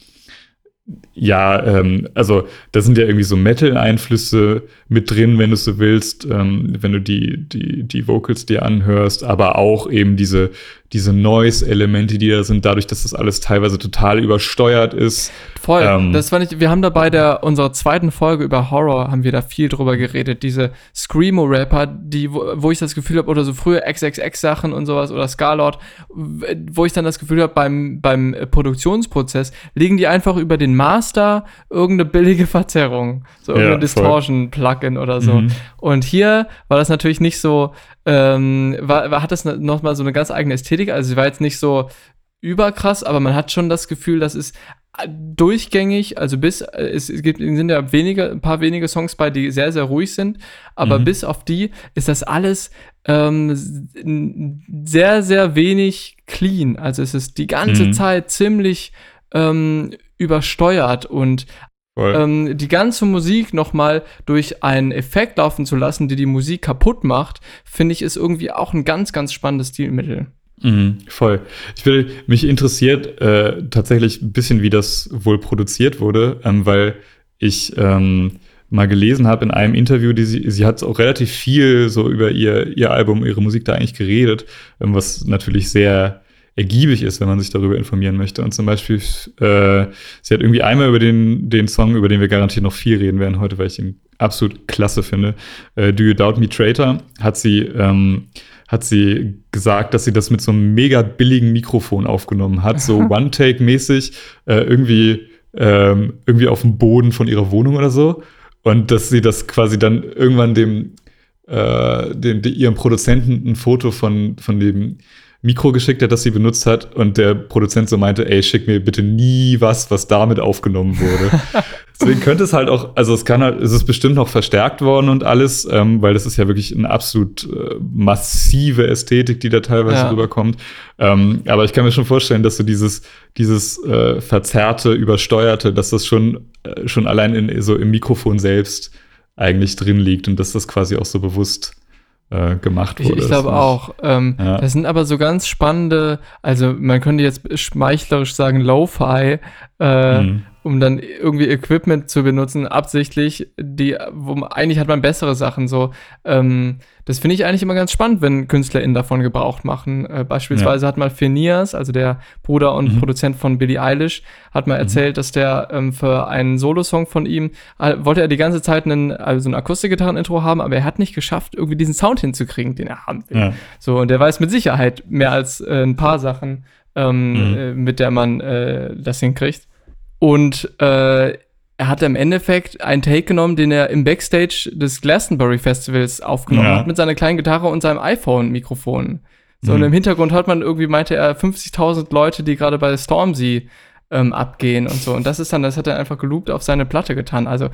ja, ähm, also da sind ja irgendwie so Metal-Einflüsse mit drin, wenn du so willst, ähm, wenn du die, die, die Vocals dir anhörst, aber auch eben diese, diese Noise-Elemente, die da sind, dadurch, dass das alles teilweise total übersteuert ist. Voll. Ähm, das fand ich, wir haben da bei der, unserer zweiten Folge über Horror, haben wir da viel drüber geredet. Diese Screamo-Rapper, die, wo, wo, ich das Gefühl habe, oder so frühe XXX-Sachen und sowas, oder Scarlord, wo ich dann das Gefühl habe, beim, beim Produktionsprozess legen die einfach über den Master irgendeine billige Verzerrung. So irgendeine ja, Distortion-Plugin oder so. Mhm. Und hier war das natürlich nicht so, ähm, war, war, hat das nochmal so eine ganz eigene Ästhetik. Also sie war jetzt nicht so überkrass, aber man hat schon das Gefühl, das ist durchgängig, also bis, es, gibt, sind ja wenige, ein paar wenige Songs bei, die sehr, sehr ruhig sind, aber mhm. bis auf die ist das alles ähm, sehr, sehr wenig clean. Also es ist die ganze mhm. Zeit ziemlich ähm, übersteuert und ähm, die ganze Musik nochmal durch einen Effekt laufen zu lassen, die die Musik kaputt macht, finde ich, ist irgendwie auch ein ganz, ganz spannendes Stilmittel. Mhm, voll. Ich will, mich interessiert äh, tatsächlich ein bisschen, wie das wohl produziert wurde, ähm, weil ich ähm, mal gelesen habe in einem Interview, die sie, sie hat auch relativ viel so über ihr, ihr Album, ihre Musik da eigentlich geredet, ähm, was natürlich sehr ergiebig ist, wenn man sich darüber informieren möchte. Und zum Beispiel, äh, sie hat irgendwie einmal über den, den Song, über den wir garantiert noch viel reden werden heute, weil ich ihn absolut klasse finde, äh, Do You Doubt Me Traitor, hat sie, ähm, hat sie gesagt, dass sie das mit so einem mega billigen Mikrofon aufgenommen hat, so One-Take-mäßig, äh, irgendwie, ähm, irgendwie auf dem Boden von ihrer Wohnung oder so. Und dass sie das quasi dann irgendwann dem, äh, dem, dem ihrem Produzenten ein Foto von, von dem Mikro geschickt hat, das sie benutzt hat und der Produzent so meinte, ey, schick mir bitte nie was, was damit aufgenommen wurde. Deswegen könnte es halt auch, also es kann halt, es ist bestimmt noch verstärkt worden und alles, ähm, weil das ist ja wirklich eine absolut äh, massive Ästhetik, die da teilweise ja. rüberkommt. Ähm, aber ich kann mir schon vorstellen, dass so dieses, dieses äh, verzerrte, übersteuerte, dass das schon, äh, schon allein in, so im Mikrofon selbst eigentlich drin liegt und dass das quasi auch so bewusst äh, gemacht wurde. Ich, ich glaube auch. Ähm, ja. Das sind aber so ganz spannende, also man könnte jetzt schmeichlerisch sagen Lo-Fi, äh, mhm um dann irgendwie Equipment zu benutzen, absichtlich, die, wo eigentlich hat man bessere Sachen so. Ähm, das finde ich eigentlich immer ganz spannend, wenn KünstlerInnen davon Gebrauch machen. Äh, beispielsweise ja. hat mal Phineas, also der Bruder und mhm. Produzent von Billie Eilish, hat mal mhm. erzählt, dass der ähm, für einen Solosong von ihm, äh, wollte er die ganze Zeit einen, also ein Akustikgitarren-Intro haben, aber er hat nicht geschafft, irgendwie diesen Sound hinzukriegen, den er haben will. Ja. So, und der weiß mit Sicherheit mehr als äh, ein paar Sachen, ähm, mhm. äh, mit der man äh, das hinkriegt. Und äh, er hat im Endeffekt einen Take genommen, den er im Backstage des Glastonbury Festivals aufgenommen ja. hat, mit seiner kleinen Gitarre und seinem iPhone-Mikrofon. So, mhm. und im Hintergrund hört man irgendwie, meinte er, 50.000 Leute, die gerade bei Stormzy ähm, abgehen und so. Und das ist dann, das hat er einfach geloopt auf seine Platte getan. Also,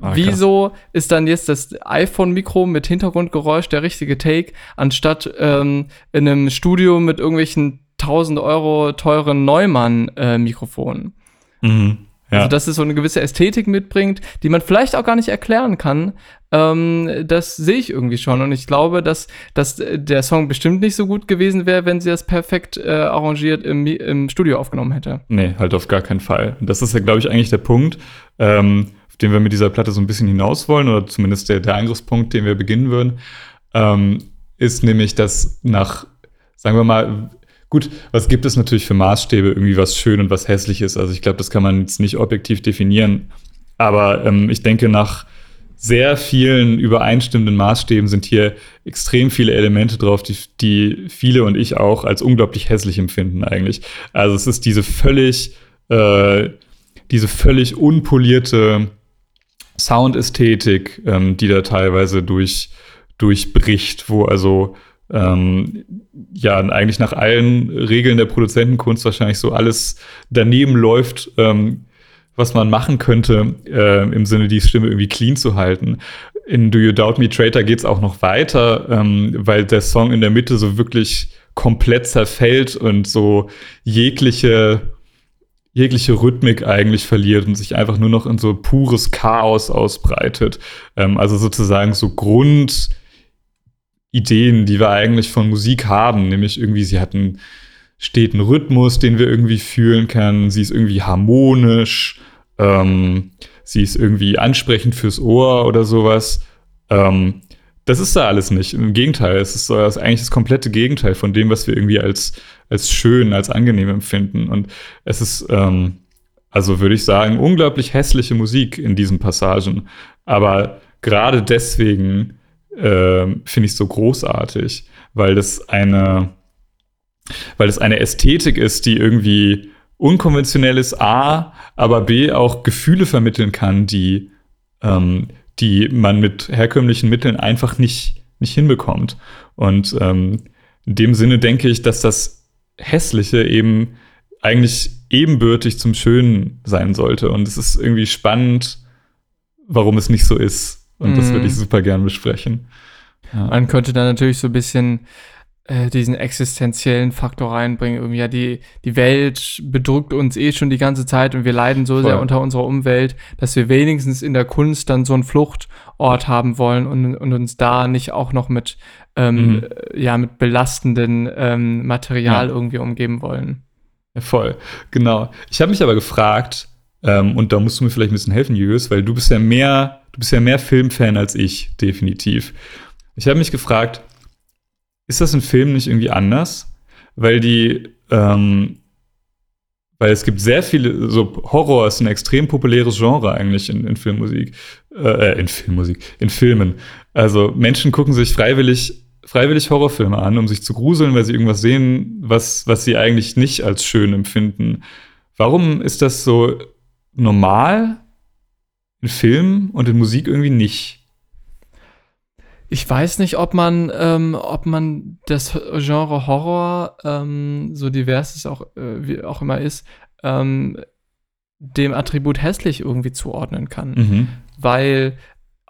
ah, wieso ist dann jetzt das iPhone-Mikro mit Hintergrundgeräusch der richtige Take, anstatt ähm, in einem Studio mit irgendwelchen 1000 Euro teuren Neumann-Mikrofonen? Äh, mhm. Ja. Also, dass es so eine gewisse Ästhetik mitbringt, die man vielleicht auch gar nicht erklären kann. Ähm, das sehe ich irgendwie schon. Und ich glaube, dass, dass der Song bestimmt nicht so gut gewesen wäre, wenn sie das perfekt äh, arrangiert im, im Studio aufgenommen hätte. Nee, halt auf gar keinen Fall. Und das ist ja, glaube ich, eigentlich der Punkt, ähm, auf den wir mit dieser Platte so ein bisschen hinaus wollen, oder zumindest der, der Angriffspunkt, den wir beginnen würden, ähm, ist nämlich, dass nach, sagen wir mal, Gut, was gibt es natürlich für Maßstäbe, irgendwie was schön und was hässlich ist? Also ich glaube, das kann man jetzt nicht objektiv definieren. Aber ähm, ich denke, nach sehr vielen übereinstimmenden Maßstäben sind hier extrem viele Elemente drauf, die, die viele und ich auch als unglaublich hässlich empfinden eigentlich. Also es ist diese völlig, äh, diese völlig unpolierte Soundästhetik, ähm, die da teilweise durch, durchbricht, wo also ähm, ja eigentlich nach allen Regeln der Produzentenkunst wahrscheinlich so alles daneben läuft, ähm, was man machen könnte, äh, im Sinne, die Stimme irgendwie clean zu halten. In Do You Doubt Me Traitor geht es auch noch weiter, ähm, weil der Song in der Mitte so wirklich komplett zerfällt und so jegliche jegliche Rhythmik eigentlich verliert und sich einfach nur noch in so pures Chaos ausbreitet. Ähm, also sozusagen so Grund Ideen, die wir eigentlich von Musik haben, nämlich irgendwie, sie hat einen steten Rhythmus, den wir irgendwie fühlen können, sie ist irgendwie harmonisch, ähm, sie ist irgendwie ansprechend fürs Ohr oder sowas. Ähm, das ist da alles nicht. Im Gegenteil, es ist, das eigentlich das komplette Gegenteil von dem, was wir irgendwie als, als schön, als angenehm empfinden. Und es ist, ähm, also würde ich sagen, unglaublich hässliche Musik in diesen Passagen. Aber gerade deswegen äh, finde ich so großartig, weil das eine, weil das eine Ästhetik ist, die irgendwie unkonventionell ist, A, aber B auch Gefühle vermitteln kann, die, ähm, die man mit herkömmlichen Mitteln einfach nicht, nicht hinbekommt. Und ähm, in dem Sinne denke ich, dass das Hässliche eben eigentlich ebenbürtig zum Schönen sein sollte. Und es ist irgendwie spannend, warum es nicht so ist. Und mhm. das würde ich mhm. super gern besprechen. Ja. Man könnte da natürlich so ein bisschen äh, diesen existenziellen Faktor reinbringen. Irgendwie, ja, die, die Welt bedrückt uns eh schon die ganze Zeit und wir leiden so Voll. sehr unter unserer Umwelt, dass wir wenigstens in der Kunst dann so einen Fluchtort haben wollen und, und uns da nicht auch noch mit, ähm, mhm. ja, mit belastenden ähm, Material ja. irgendwie umgeben wollen. Ja, voll, genau. Ich habe mich aber gefragt, ähm, und da musst du mir vielleicht ein bisschen helfen, Julius, weil du bist ja mehr Du bist ja mehr Filmfan als ich, definitiv. Ich habe mich gefragt, ist das in Filmen nicht irgendwie anders? Weil die, ähm, weil es gibt sehr viele, so Horror ist ein extrem populäres Genre eigentlich in, in Filmmusik, äh, in Filmmusik, in Filmen. Also Menschen gucken sich freiwillig, freiwillig Horrorfilme an, um sich zu gruseln, weil sie irgendwas sehen, was, was sie eigentlich nicht als schön empfinden. Warum ist das so normal in Film und in Musik irgendwie nicht. Ich weiß nicht, ob man, ähm, ob man das Genre Horror, ähm, so divers es auch, äh, wie auch immer ist, ähm, dem Attribut hässlich irgendwie zuordnen kann. Mhm. Weil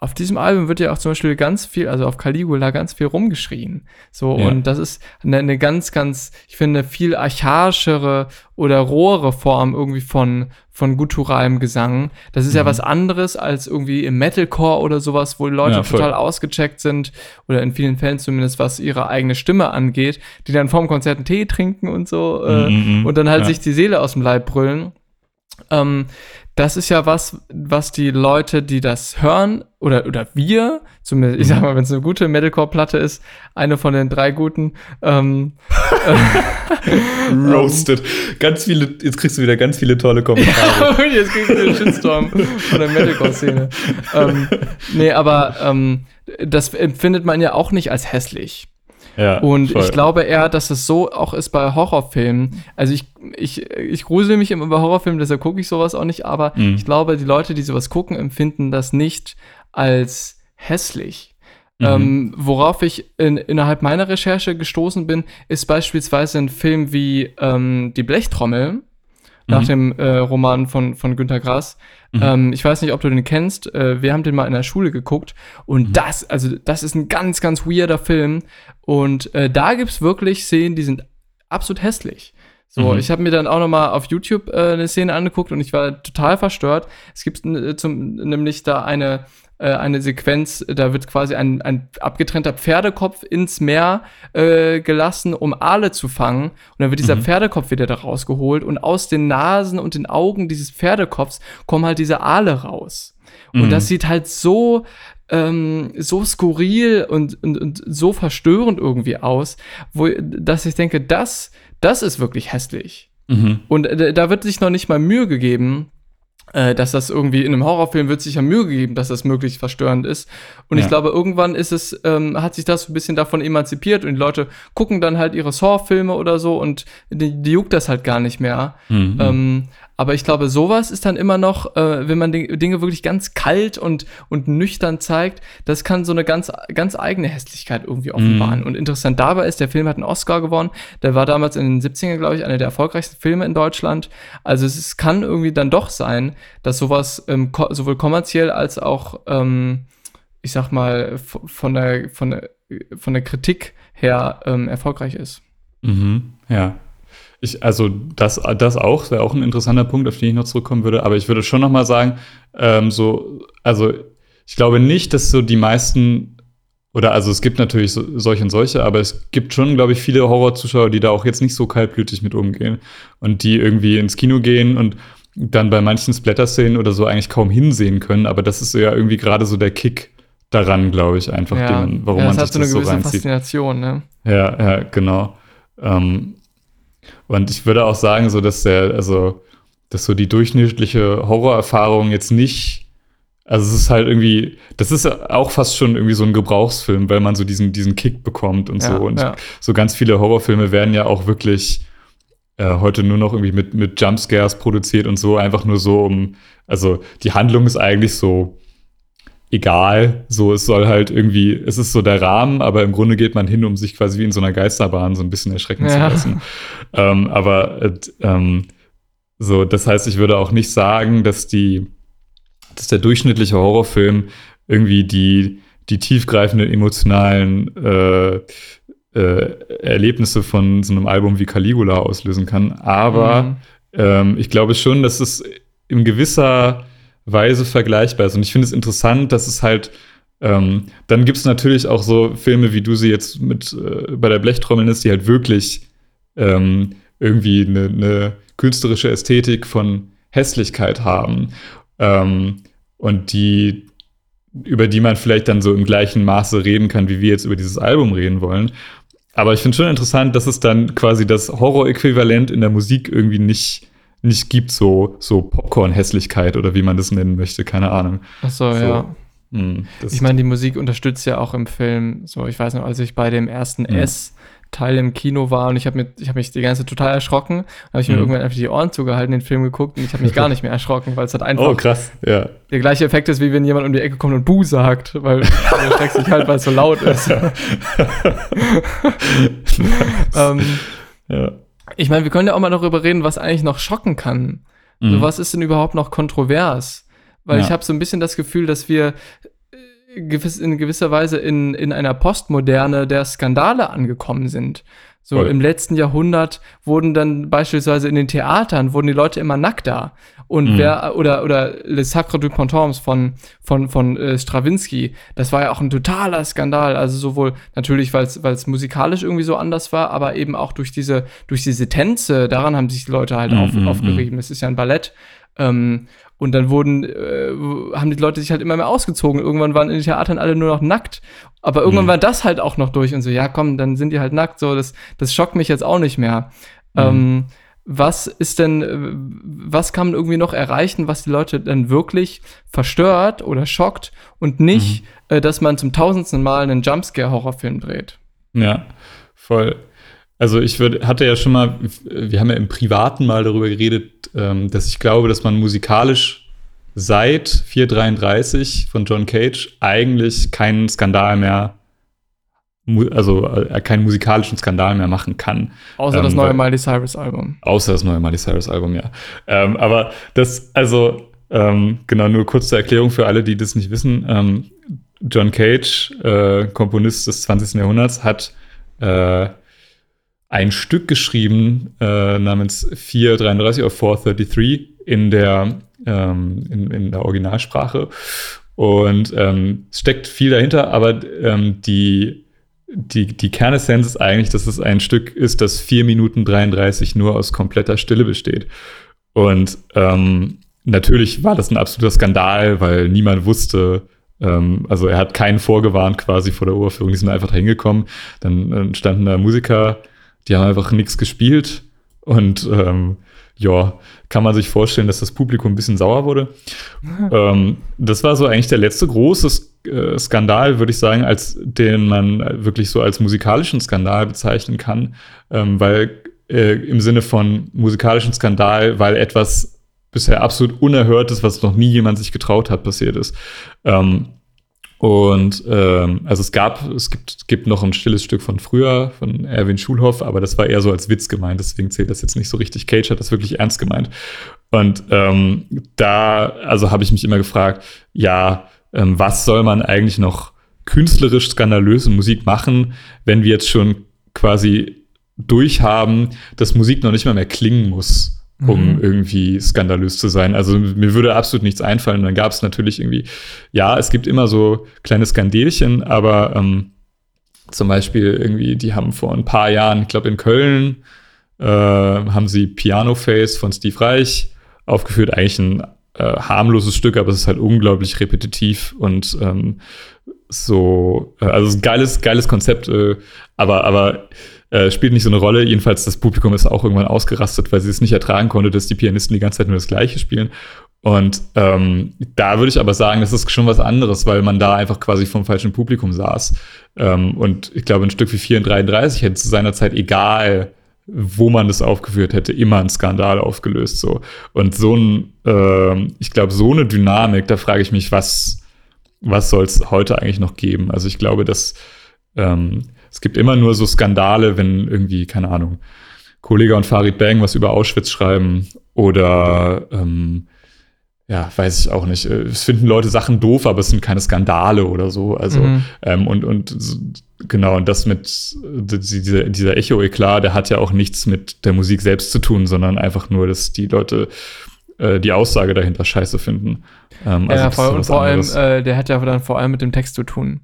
auf diesem Album wird ja auch zum Beispiel ganz viel, also auf Caligula ganz viel rumgeschrien. So, ja. und das ist eine, eine, ganz, ganz, ich finde, viel archaischere oder rohere Form irgendwie von, von gutturalem Gesang. Das ist mhm. ja was anderes als irgendwie im Metalcore oder sowas, wo Leute ja, total ausgecheckt sind, oder in vielen Fällen zumindest, was ihre eigene Stimme angeht, die dann vorm Konzert einen Tee trinken und so, äh, mhm, mhm. und dann halt ja. sich die Seele aus dem Leib brüllen. Ähm, das ist ja was, was die Leute, die das hören, oder, oder wir, zumindest, ich sag mhm. mal, wenn es eine gute Metalcore-Platte ist, eine von den drei guten, ähm, Roasted. ganz viele, jetzt kriegst du wieder ganz viele tolle Kommentare. jetzt kriegst du den Shitstorm von der Metalcore-Szene. ähm, nee, aber ähm, das empfindet man ja auch nicht als hässlich. Ja, und voll. ich glaube eher, dass es so auch ist bei Horrorfilmen. Also ich, ich, ich grusel mich immer bei Horrorfilmen, deshalb gucke ich sowas auch nicht, aber mhm. ich glaube, die Leute, die sowas gucken, empfinden das nicht als hässlich. Mhm. Ähm, worauf ich in, innerhalb meiner Recherche gestoßen bin, ist beispielsweise ein Film wie ähm, Die Blechtrommel nach mhm. dem äh, Roman von, von Günter Grass. Mhm. Ähm, ich weiß nicht, ob du den kennst. Äh, wir haben den mal in der Schule geguckt. Und mhm. das, also das ist ein ganz, ganz weirder Film. Und äh, da gibt es wirklich Szenen, die sind absolut hässlich. So, mhm. ich habe mir dann auch noch mal auf YouTube äh, eine Szene angeguckt und ich war total verstört. Es gibt äh, zum, nämlich da eine äh, eine Sequenz, da wird quasi ein, ein abgetrennter Pferdekopf ins Meer äh, gelassen, um Aale zu fangen. Und dann wird dieser mhm. Pferdekopf wieder da rausgeholt und aus den Nasen und den Augen dieses Pferdekopfs kommen halt diese Aale raus. Und mhm. das sieht halt so, ähm, so skurril und, und, und so verstörend irgendwie aus, wo, dass ich denke, das, das ist wirklich hässlich. Mhm. Und äh, da wird sich noch nicht mal Mühe gegeben, äh, dass das irgendwie in einem Horrorfilm wird sich ja Mühe gegeben, dass das möglichst verstörend ist. Und ja. ich glaube, irgendwann ist es, ähm, hat sich das ein bisschen davon emanzipiert und die Leute gucken dann halt ihre Saw-Filme oder so und die, die, juckt das halt gar nicht mehr. Mhm. Ähm, aber ich glaube, sowas ist dann immer noch, äh, wenn man Dinge wirklich ganz kalt und, und nüchtern zeigt, das kann so eine ganz, ganz eigene Hässlichkeit irgendwie offenbaren. Mm. Und interessant dabei ist, der Film hat einen Oscar gewonnen. Der war damals in den 70ern, glaube ich, einer der erfolgreichsten Filme in Deutschland. Also es, es kann irgendwie dann doch sein, dass sowas ähm, ko sowohl kommerziell als auch, ähm, ich sag mal, von der, von der, von der Kritik her ähm, erfolgreich ist. Mhm, ja. Ich, also das, das auch, wäre auch ein interessanter Punkt, auf den ich noch zurückkommen würde. Aber ich würde schon noch mal sagen, ähm, so, also ich glaube nicht, dass so die meisten oder also es gibt natürlich so, solche und solche, aber es gibt schon, glaube ich, viele Horrorzuschauer, die da auch jetzt nicht so kaltblütig mit umgehen und die irgendwie ins Kino gehen und dann bei manchen Splatter-Szenen oder so eigentlich kaum hinsehen können. Aber das ist so ja irgendwie gerade so der Kick daran, glaube ich, einfach, ja. den, warum ja, man sich das so, eine gewisse reinzieht. Faszination, ne? Ja, ja, genau. Ähm, und ich würde auch sagen, so dass der, also, dass so die durchschnittliche Horrorerfahrung jetzt nicht, also es ist halt irgendwie, das ist auch fast schon irgendwie so ein Gebrauchsfilm, weil man so diesen, diesen Kick bekommt und ja, so. Und ja. so ganz viele Horrorfilme werden ja auch wirklich äh, heute nur noch irgendwie mit, mit Jumpscares produziert und so, einfach nur so um, also die Handlung ist eigentlich so, egal. So, es soll halt irgendwie, es ist so der Rahmen, aber im Grunde geht man hin, um sich quasi wie in so einer Geisterbahn so ein bisschen erschrecken ja. zu lassen. Ähm, aber äh, ähm, so, das heißt, ich würde auch nicht sagen, dass die, dass der durchschnittliche Horrorfilm irgendwie die, die tiefgreifenden emotionalen äh, äh, Erlebnisse von so einem Album wie Caligula auslösen kann. Aber mhm. ähm, ich glaube schon, dass es in gewisser Weise vergleichbar ist. Und ich finde es interessant, dass es halt ähm, dann gibt es natürlich auch so Filme, wie du sie jetzt mit äh, bei der Blechtrommel ist, die halt wirklich ähm, irgendwie eine, eine, künstlerische Ästhetik von Hässlichkeit haben ähm, und die über die man vielleicht dann so im gleichen Maße reden kann, wie wir jetzt über dieses Album reden wollen. Aber ich finde schon interessant, dass es dann quasi das Horror-Äquivalent in der Musik irgendwie nicht nicht gibt, so, so Popcorn-Hässlichkeit oder wie man das nennen möchte, keine Ahnung. Ach so, so. ja. Hm, ich meine, die Musik unterstützt ja auch im Film. So, ich weiß noch, als ich bei dem ersten mhm. S Teil im Kino war und ich habe hab mich die ganze Zeit total erschrocken. Da habe ich mir mhm. irgendwann einfach die Ohren zugehalten, den Film geguckt und ich habe mich gar nicht mehr erschrocken, weil es halt einfach oh, krass. Ja. der gleiche Effekt ist, wie wenn jemand um die Ecke kommt und Bu sagt, weil er erschreckt sich halt, weil es so laut ist. ähm, ja. Ich meine, wir können ja auch mal darüber reden, was eigentlich noch schocken kann. Mhm. So, was ist denn überhaupt noch kontrovers? Weil ja. ich habe so ein bisschen das Gefühl, dass wir äh, gewiss, in gewisser Weise in, in einer Postmoderne der Skandale angekommen sind. So Voll. im letzten Jahrhundert wurden dann beispielsweise in den Theatern wurden die Leute immer nackter. Und mhm. wer, oder, oder Le Sacre du Pontorms von, von, von äh, Stravinsky, das war ja auch ein totaler Skandal. Also sowohl natürlich, weil es musikalisch irgendwie so anders war, aber eben auch durch diese, durch diese Tänze, daran haben sich die Leute halt mhm, auf, mhm, aufgerieben. Mhm. Es ist ja ein Ballett. Ähm, und dann wurden, äh, haben die Leute sich halt immer mehr ausgezogen. Irgendwann waren in den Theatern alle nur noch nackt. Aber irgendwann mhm. war das halt auch noch durch und so, ja komm, dann sind die halt nackt. So, das, das schockt mich jetzt auch nicht mehr. Mhm. Ähm, was ist denn, was kann man irgendwie noch erreichen, was die Leute dann wirklich verstört oder schockt und nicht, mhm. äh, dass man zum tausendsten Mal einen Jumpscare-Horrorfilm dreht? Ja, voll. Also ich würd, hatte ja schon mal, wir haben ja im Privaten mal darüber geredet, ähm, dass ich glaube, dass man musikalisch seit 433 von John Cage eigentlich keinen Skandal mehr, also äh, keinen musikalischen Skandal mehr machen kann. Außer ähm, das neue Miley Cyrus Album. Außer das neue Miley Cyrus Album, ja. Ähm, aber das, also ähm, genau, nur kurz zur Erklärung für alle, die das nicht wissen. Ähm, John Cage, äh, Komponist des 20. Jahrhunderts, hat äh, ein Stück geschrieben äh, namens 433 oder 433 in der, ähm, in, in, der Originalsprache. Und ähm, es steckt viel dahinter, aber die, die, die Kernessenz ist eigentlich, dass es ein Stück ist, das 4 Minuten 33 nur aus kompletter Stille besteht. Und ähm, natürlich war das ein absoluter Skandal, weil niemand wusste, ähm, also er hat keinen vorgewarnt quasi vor der Uraufführung, die sind einfach da hingekommen. Dann äh, standen da Musiker, die haben einfach nichts gespielt und ähm, ja, kann man sich vorstellen, dass das Publikum ein bisschen sauer wurde. ähm, das war so eigentlich der letzte große äh, Skandal, würde ich sagen, als den man wirklich so als musikalischen Skandal bezeichnen kann, ähm, weil äh, im Sinne von musikalischen Skandal, weil etwas bisher absolut Unerhörtes, was noch nie jemand sich getraut hat, passiert ist. Ähm, und ähm, also es gab, es gibt, gibt noch ein stilles Stück von früher, von Erwin Schulhoff, aber das war eher so als Witz gemeint, deswegen zählt das jetzt nicht so richtig. Cage hat das wirklich ernst gemeint. Und ähm, da, also habe ich mich immer gefragt, ja, ähm, was soll man eigentlich noch künstlerisch skandalöse Musik machen, wenn wir jetzt schon quasi durchhaben, dass Musik noch nicht mal mehr klingen muss um mhm. irgendwie skandalös zu sein. Also mir würde absolut nichts einfallen. Dann gab es natürlich irgendwie, ja, es gibt immer so kleine Skandelchen, aber ähm, zum Beispiel irgendwie, die haben vor ein paar Jahren, ich glaube in Köln, äh, haben sie Piano Face von Steve Reich aufgeführt. Eigentlich ein äh, harmloses Stück, aber es ist halt unglaublich repetitiv und ähm, so, äh, also ein geiles, geiles Konzept, äh, aber, aber äh, spielt nicht so eine Rolle. Jedenfalls das Publikum ist auch irgendwann ausgerastet, weil sie es nicht ertragen konnte, dass die Pianisten die ganze Zeit nur das Gleiche spielen. Und ähm, da würde ich aber sagen, das ist schon was anderes, weil man da einfach quasi vom falschen Publikum saß. Ähm, und ich glaube, ein Stück wie 433 hätte zu seiner Zeit egal, wo man das aufgeführt hätte, immer ein Skandal aufgelöst. So. Und so ein, äh, ich glaube, so eine Dynamik, da frage ich mich, was, was soll es heute eigentlich noch geben? Also ich glaube, dass ähm, es gibt immer nur so Skandale, wenn irgendwie, keine Ahnung, Kollege und Farid Bang was über Auschwitz schreiben oder ähm, ja, weiß ich auch nicht. Es finden Leute Sachen doof, aber es sind keine Skandale oder so. Also, mhm. ähm, und, und genau, und das mit dieser, dieser Echo-Eklat, der hat ja auch nichts mit der Musik selbst zu tun, sondern einfach nur, dass die Leute äh, die Aussage dahinter scheiße finden. Ähm, also ja, vor, vor allem, äh, der hat ja dann vor allem mit dem Text zu tun.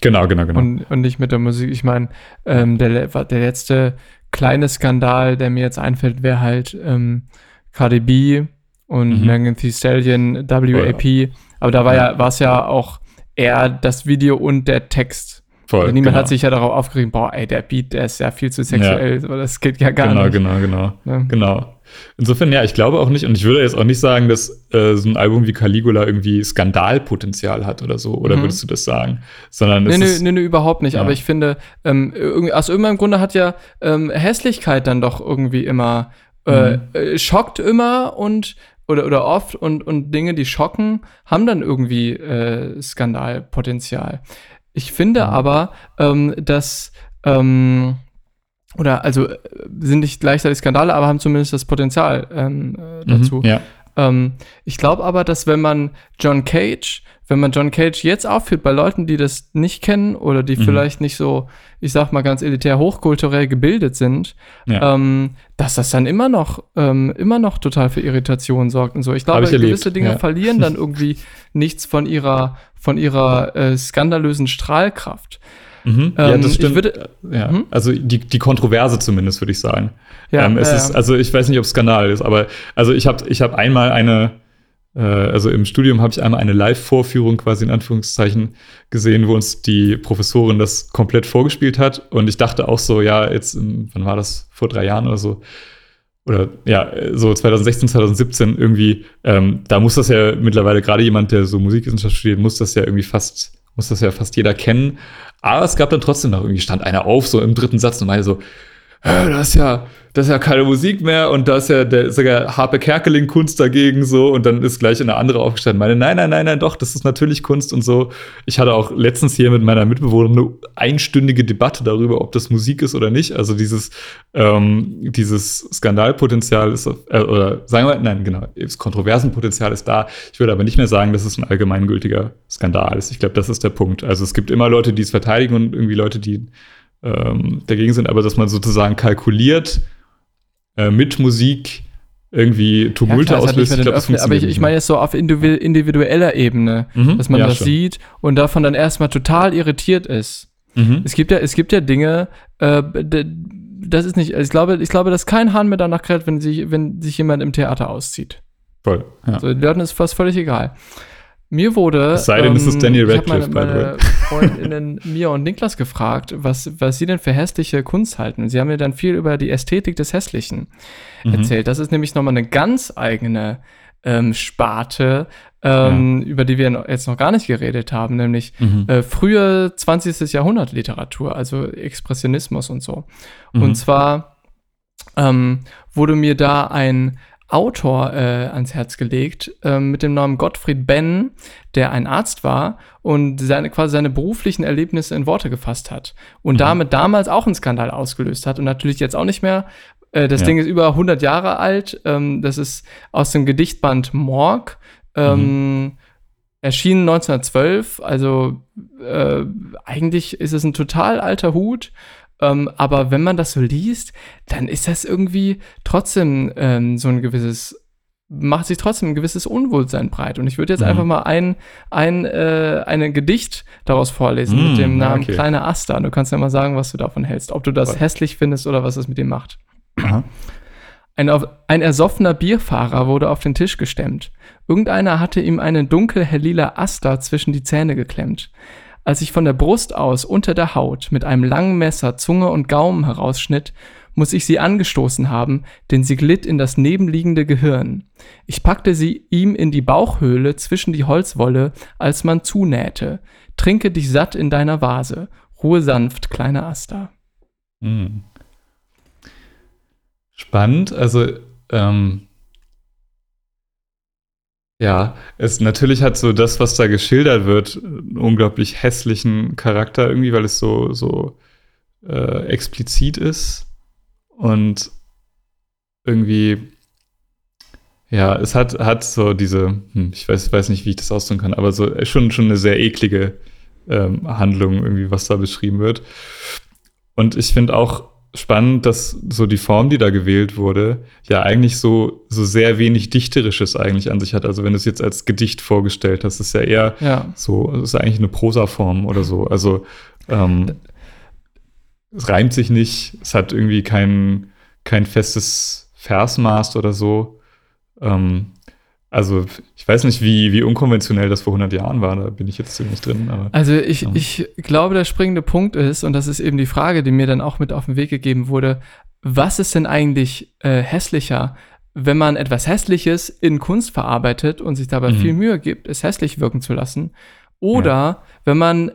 Genau, genau, genau. Und, und nicht mit der Musik. Ich meine, ähm, der, der letzte kleine Skandal, der mir jetzt einfällt, wäre halt ähm, Cardi B und mhm. Megan Thee Stallion, WAP. Oh, ja. Aber da war ja, war es ja auch eher das Video und der Text. Voll, also niemand genau. hat sich ja darauf aufgeregt, boah, ey, der Beat, der ist ja viel zu sexuell, ja. das geht ja gar genau, nicht. Genau, genau, genau. Ja. Genau. Insofern, ja, ich glaube auch nicht, und ich würde jetzt auch nicht sagen, dass äh, so ein Album wie Caligula irgendwie Skandalpotenzial hat oder so, oder mhm. würdest du das sagen? Sondern nee, nee, nee, nee, überhaupt nicht. Ja. Aber ich finde, ähm, aus irgendeinem Grunde hat ja ähm, Hässlichkeit dann doch irgendwie immer, äh, mhm. äh, schockt immer und oder, oder oft und, und Dinge, die schocken, haben dann irgendwie äh, Skandalpotenzial. Ich finde mhm. aber, ähm, dass ähm, oder also äh, sind nicht gleichzeitig Skandale, aber haben zumindest das Potenzial ähm, äh, mhm, dazu. Mhm, ja. Ähm, ich glaube aber, dass wenn man John Cage, wenn man John Cage jetzt aufführt bei Leuten, die das nicht kennen oder die mhm. vielleicht nicht so, ich sag mal ganz elitär hochkulturell gebildet sind, ja. ähm, dass das dann immer noch, ähm, immer noch total für Irritation sorgt und so. Ich glaube, ich gewisse Dinge ja. verlieren dann irgendwie nichts von ihrer, von ihrer äh, skandalösen Strahlkraft. Mhm. Ja, das ähm, stimmt. Würde, ja. Mhm. Also die, die Kontroverse zumindest, würde ich sagen. Ja, ähm, es äh, ist, also ich weiß nicht, ob es Skandal ist, aber also ich habe ich hab einmal eine, äh, also im Studium habe ich einmal eine Live-Vorführung quasi in Anführungszeichen gesehen, wo uns die Professorin das komplett vorgespielt hat. Und ich dachte auch so, ja, jetzt, wann war das? Vor drei Jahren oder so oder ja, so 2016, 2017 irgendwie, ähm, da muss das ja mittlerweile gerade jemand, der so Musikwissenschaft studiert, muss das ja irgendwie fast muss das ja fast jeder kennen. Aber es gab dann trotzdem noch irgendwie, stand einer auf, so im dritten Satz und meinte so, das ist ja, das ist ja keine Musik mehr und da ist ja der sogar Harpe Kerkeling Kunst dagegen so und dann ist gleich eine andere aufgestanden. Meine, nein, nein, nein, nein, doch, das ist natürlich Kunst und so. Ich hatte auch letztens hier mit meiner Mitbewohnerin eine einstündige Debatte darüber, ob das Musik ist oder nicht. Also dieses, ähm, dieses Skandalpotenzial ist, äh, oder sagen wir, nein, genau, das Kontroversenpotenzial ist da. Ich würde aber nicht mehr sagen, dass es ein allgemeingültiger Skandal ist. Ich glaube, das ist der Punkt. Also es gibt immer Leute, die es verteidigen und irgendwie Leute, die ähm, dagegen sind, aber dass man sozusagen kalkuliert äh, mit Musik irgendwie Tumulte ja, auslöst. Ich glaub, aber ich, ich meine jetzt so auf individueller Ebene, mhm. dass man ja, das schon. sieht und davon dann erstmal total irritiert ist. Mhm. Es gibt ja, es gibt ja Dinge, äh, das ist nicht, ich glaube, ich glaube, dass kein Hahn mehr danach kräht, wenn sich, wenn sich jemand im Theater auszieht. Voll. Ja. Also, den Leuten ist fast völlig egal. Mir wurde. Es sei denn, ähm, es ist Daniel Radcliffe, ich meine, meine Freundinnen Mia und Niklas gefragt, was, was sie denn für hässliche Kunst halten. Und sie haben mir dann viel über die Ästhetik des Hässlichen mhm. erzählt. Das ist nämlich nochmal eine ganz eigene ähm, Sparte, ähm, ja. über die wir jetzt noch gar nicht geredet haben, nämlich mhm. äh, frühe 20. Jahrhundert Literatur, also Expressionismus und so. Mhm. Und zwar ähm, wurde mir da ein Autor äh, ans Herz gelegt äh, mit dem Namen Gottfried Benn, der ein Arzt war und seine, quasi seine beruflichen Erlebnisse in Worte gefasst hat und mhm. damit damals auch einen Skandal ausgelöst hat und natürlich jetzt auch nicht mehr. Äh, das ja. Ding ist über 100 Jahre alt. Ähm, das ist aus dem Gedichtband Morg. Ähm, mhm. Erschienen 1912, also äh, eigentlich ist es ein total alter Hut ähm, aber wenn man das so liest, dann ist das irgendwie trotzdem ähm, so ein gewisses, macht sich trotzdem ein gewisses Unwohlsein breit. Und ich würde jetzt mhm. einfach mal ein, ein, äh, ein Gedicht daraus vorlesen mhm, mit dem Namen okay. Kleine Asta. Du kannst ja mal sagen, was du davon hältst. Ob du das Voll. hässlich findest oder was es mit dem macht. Ein, ein, ersoffener Bierfahrer wurde auf den Tisch gestemmt. Irgendeiner hatte ihm eine dunkel hellila Aster zwischen die Zähne geklemmt. Als ich von der Brust aus unter der Haut mit einem langen Messer Zunge und Gaumen herausschnitt, muss ich sie angestoßen haben, denn sie glitt in das nebenliegende Gehirn. Ich packte sie ihm in die Bauchhöhle zwischen die Holzwolle, als man zunähte. Trinke dich satt in deiner Vase. Ruhe sanft, kleiner Asta. Hm. Spannend. Also, ähm, ja, es natürlich hat so das, was da geschildert wird, einen unglaublich hässlichen Charakter irgendwie, weil es so, so äh, explizit ist. Und irgendwie, ja, es hat, hat so diese, hm, ich weiß, weiß nicht, wie ich das ausdrücken kann, aber so schon, schon eine sehr eklige ähm, Handlung, irgendwie, was da beschrieben wird. Und ich finde auch, spannend, dass so die Form, die da gewählt wurde, ja eigentlich so, so sehr wenig Dichterisches eigentlich an sich hat. Also wenn du es jetzt als Gedicht vorgestellt hast, ist ja eher ja. so, es ist eigentlich eine Prosaform oder so. Also ähm, es reimt sich nicht, es hat irgendwie kein, kein festes Versmaß oder so. Ähm, also ich weiß nicht, wie, wie unkonventionell das vor 100 Jahren war, da bin ich jetzt ziemlich drin. Aber, also ich, ja. ich glaube, der springende Punkt ist, und das ist eben die Frage, die mir dann auch mit auf den Weg gegeben wurde, was ist denn eigentlich äh, hässlicher, wenn man etwas Hässliches in Kunst verarbeitet und sich dabei mhm. viel Mühe gibt, es hässlich wirken zu lassen, oder ja. wenn man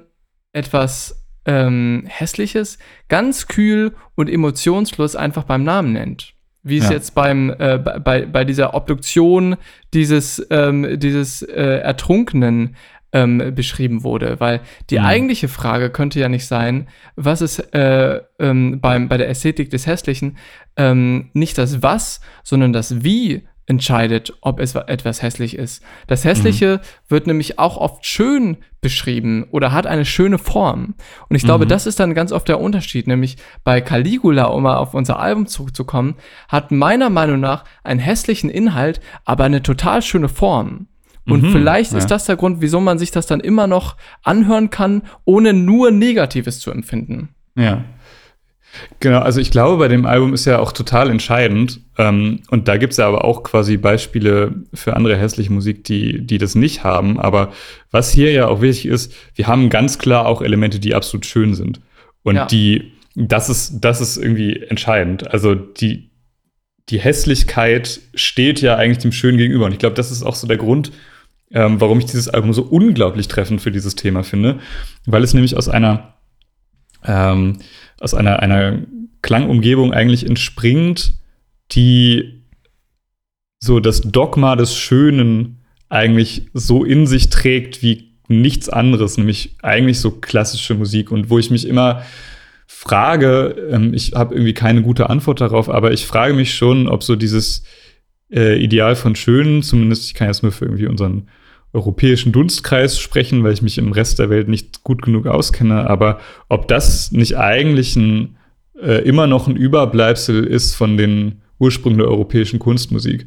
etwas ähm, Hässliches ganz kühl und emotionslos einfach beim Namen nennt wie es ja. jetzt beim äh, bei, bei dieser Obduktion dieses ähm, dieses äh, Ertrunkenen ähm, beschrieben wurde, weil die mhm. eigentliche Frage könnte ja nicht sein, was ist äh, ähm, beim bei der Ästhetik des Hässlichen ähm, nicht das Was, sondern das Wie entscheidet, ob es etwas hässlich ist. Das Hässliche mhm. wird nämlich auch oft schön beschrieben oder hat eine schöne Form. Und ich glaube, mhm. das ist dann ganz oft der Unterschied. Nämlich bei Caligula, um mal auf unser Album zurückzukommen, hat meiner Meinung nach einen hässlichen Inhalt, aber eine total schöne Form. Und mhm, vielleicht ja. ist das der Grund, wieso man sich das dann immer noch anhören kann, ohne nur Negatives zu empfinden. Ja. Genau, also ich glaube, bei dem Album ist ja auch total entscheidend. Ähm, und da gibt es ja aber auch quasi Beispiele für andere hässliche Musik, die, die das nicht haben. Aber was hier ja auch wichtig ist, wir haben ganz klar auch Elemente, die absolut schön sind. Und ja. die, das ist, das ist irgendwie entscheidend. Also die, die Hässlichkeit steht ja eigentlich dem Schönen gegenüber. Und ich glaube, das ist auch so der Grund, ähm, warum ich dieses Album so unglaublich treffend für dieses Thema finde, weil es nämlich aus einer ähm, aus einer, einer Klangumgebung eigentlich entspringt, die so das Dogma des Schönen eigentlich so in sich trägt wie nichts anderes, nämlich eigentlich so klassische Musik. Und wo ich mich immer frage, ähm, ich habe irgendwie keine gute Antwort darauf, aber ich frage mich schon, ob so dieses äh, Ideal von Schönen, zumindest ich kann jetzt nur für irgendwie unseren europäischen Dunstkreis sprechen, weil ich mich im Rest der Welt nicht gut genug auskenne, aber ob das nicht eigentlich ein, äh, immer noch ein Überbleibsel ist von den Ursprüngen der europäischen Kunstmusik.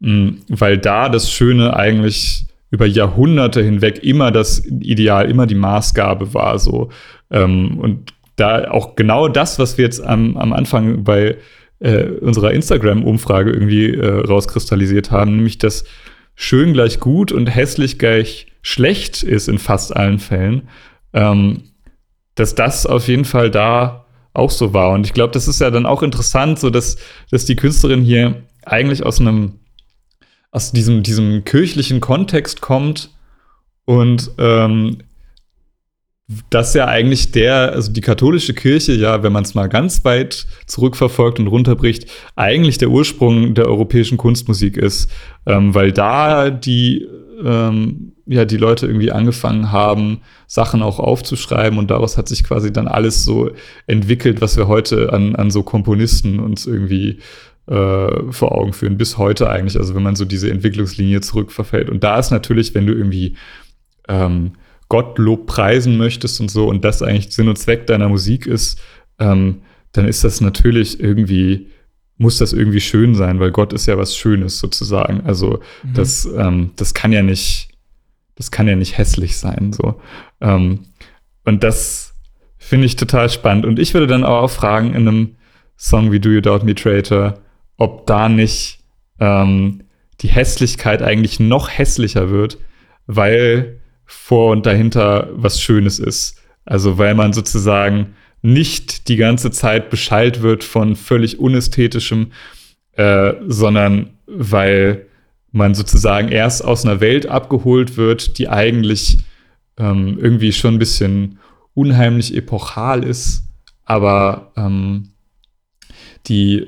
Mhm, weil da das Schöne eigentlich über Jahrhunderte hinweg immer das Ideal, immer die Maßgabe war so. Ähm, und da auch genau das, was wir jetzt am, am Anfang bei äh, unserer Instagram-Umfrage irgendwie äh, rauskristallisiert haben, nämlich dass schön gleich gut und hässlich gleich schlecht ist in fast allen Fällen, ähm, dass das auf jeden Fall da auch so war. Und ich glaube, das ist ja dann auch interessant, so dass, dass die Künstlerin hier eigentlich aus einem aus diesem, diesem kirchlichen Kontext kommt und ähm, das ja eigentlich der, also die katholische Kirche, ja, wenn man es mal ganz weit zurückverfolgt und runterbricht, eigentlich der Ursprung der europäischen Kunstmusik ist, ähm, weil da die, ähm, ja, die Leute irgendwie angefangen haben, Sachen auch aufzuschreiben und daraus hat sich quasi dann alles so entwickelt, was wir heute an, an so Komponisten uns irgendwie äh, vor Augen führen, bis heute eigentlich, also wenn man so diese Entwicklungslinie zurückverfällt. Und da ist natürlich, wenn du irgendwie ähm, Gottlob preisen möchtest und so und das eigentlich Sinn und Zweck deiner Musik ist, ähm, dann ist das natürlich irgendwie, muss das irgendwie schön sein, weil Gott ist ja was Schönes sozusagen. Also mhm. das, ähm, das kann ja nicht, das kann ja nicht hässlich sein. So. Ähm, und das finde ich total spannend. Und ich würde dann auch fragen in einem Song wie Do You Doubt Me Traitor, ob da nicht ähm, die Hässlichkeit eigentlich noch hässlicher wird, weil vor und dahinter was Schönes ist. Also weil man sozusagen nicht die ganze Zeit beschallt wird von völlig unästhetischem, äh, sondern weil man sozusagen erst aus einer Welt abgeholt wird, die eigentlich ähm, irgendwie schon ein bisschen unheimlich epochal ist, aber ähm, die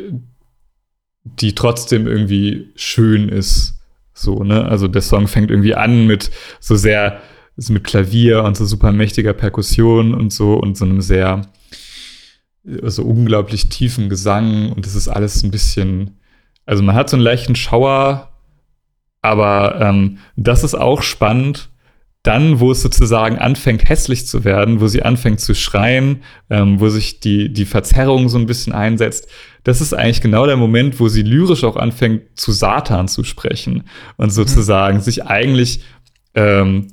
die trotzdem irgendwie schön ist. So, ne? Also der Song fängt irgendwie an mit so sehr, so mit Klavier und so super mächtiger Perkussion und so und so einem sehr, so also unglaublich tiefen Gesang und das ist alles ein bisschen, also man hat so einen leichten Schauer, aber ähm, das ist auch spannend, dann, wo es sozusagen anfängt, hässlich zu werden, wo sie anfängt zu schreien, ähm, wo sich die, die Verzerrung so ein bisschen einsetzt, das ist eigentlich genau der Moment, wo sie lyrisch auch anfängt, zu Satan zu sprechen und sozusagen mhm. sich eigentlich, ähm,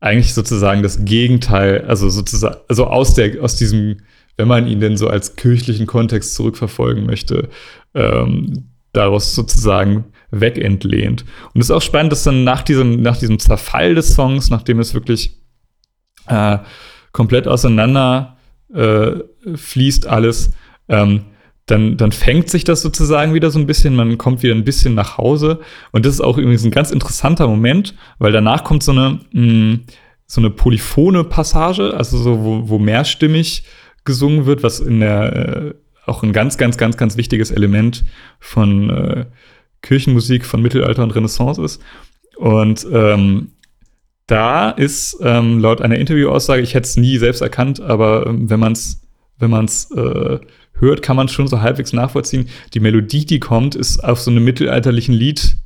eigentlich sozusagen das Gegenteil, also sozusagen, also aus der, aus diesem, wenn man ihn denn so als kirchlichen Kontext zurückverfolgen möchte, ähm, daraus sozusagen wegentlehnt. Und es ist auch spannend, dass dann nach diesem, nach diesem Zerfall des Songs, nachdem es wirklich äh, komplett auseinander äh, fließt alles, ähm, dann, dann fängt sich das sozusagen wieder so ein bisschen, man kommt wieder ein bisschen nach Hause. Und das ist auch übrigens ein ganz interessanter Moment, weil danach kommt so eine, mh, mm, so eine polyphone Passage, also so, wo, wo mehrstimmig gesungen wird, was in der äh, auch ein ganz, ganz, ganz, ganz wichtiges Element von äh, Kirchenmusik von Mittelalter und Renaissance ist. Und ähm, da ist ähm, laut einer Interviewaussage, ich hätte es nie selbst erkannt, aber ähm, wenn man es wenn man's, äh, hört, kann man schon so halbwegs nachvollziehen. Die Melodie, die kommt, ist auf so einem mittelalterlichen Lied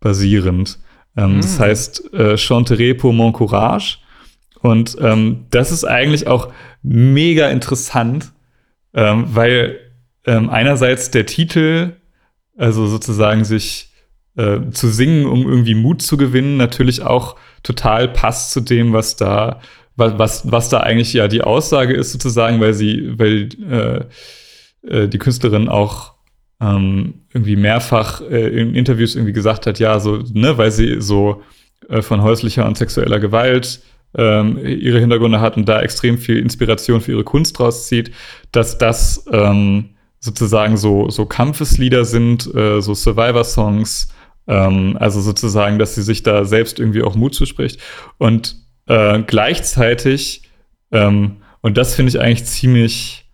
basierend. Ähm, mm. Das heißt äh, Chanterai pour mon courage. Und ähm, das ist eigentlich auch mega interessant, ähm, weil ähm, einerseits der Titel also sozusagen sich äh, zu singen, um irgendwie Mut zu gewinnen, natürlich auch total passt zu dem, was da, was, was, was da eigentlich ja die Aussage ist, sozusagen, weil sie, weil äh, äh, die Künstlerin auch ähm, irgendwie mehrfach äh, in Interviews irgendwie gesagt hat, ja, so, ne, weil sie so äh, von häuslicher und sexueller Gewalt ähm, ihre Hintergründe hat und da extrem viel Inspiration für ihre Kunst draus zieht, dass das ähm, sozusagen so, so Kampfeslieder sind, äh, so Survivor-Songs Ähm, also sozusagen, dass sie sich da selbst irgendwie auch Mut zuspricht. Und äh, gleichzeitig, ähm, und das finde ich eigentlich ziemlich,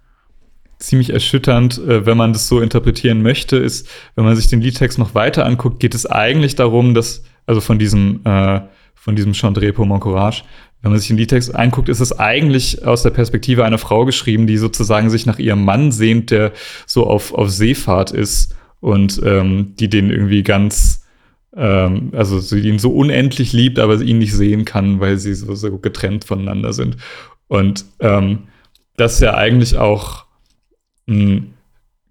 ziemlich erschütternd, äh, wenn man das so interpretieren möchte, ist, wenn man sich den Liedtext noch weiter anguckt, geht es eigentlich darum, dass, also von diesem, äh, von diesem Chandré pour mon courage, wenn man sich den Liedtext anguckt, ist es eigentlich aus der Perspektive einer Frau geschrieben, die sozusagen sich nach ihrem Mann sehnt, der so auf, auf Seefahrt ist und ähm, die den irgendwie ganz, ähm, also sie ihn so unendlich liebt, aber ihn nicht sehen kann, weil sie so, so getrennt voneinander sind. Und ähm, das ist ja eigentlich auch ein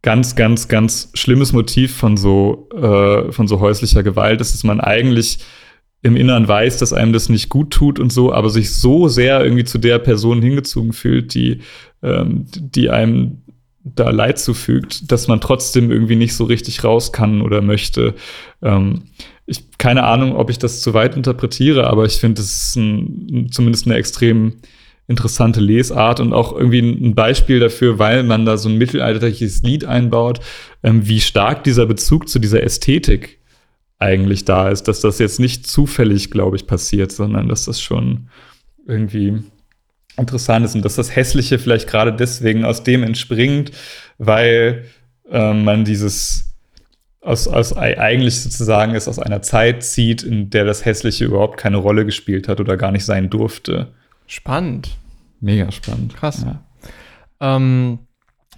ganz, ganz, ganz schlimmes Motiv von so, äh, von so häuslicher Gewalt ist, dass man eigentlich im Inneren weiß, dass einem das nicht gut tut und so, aber sich so sehr irgendwie zu der Person hingezogen fühlt, die, ähm, die einem da Leid zufügt, dass man trotzdem irgendwie nicht so richtig raus kann oder möchte. Ähm, ich keine Ahnung, ob ich das zu weit interpretiere, aber ich finde, es ist ein, zumindest eine extrem interessante Lesart und auch irgendwie ein Beispiel dafür, weil man da so ein mittelalterliches Lied einbaut, ähm, wie stark dieser Bezug zu dieser Ästhetik eigentlich da ist, dass das jetzt nicht zufällig, glaube ich, passiert, sondern dass das schon irgendwie interessant ist und dass das Hässliche vielleicht gerade deswegen aus dem entspringt, weil äh, man dieses aus, aus eigentlich sozusagen es aus einer Zeit zieht, in der das Hässliche überhaupt keine Rolle gespielt hat oder gar nicht sein durfte. Spannend. Mega spannend. Krass. Ja. Ähm,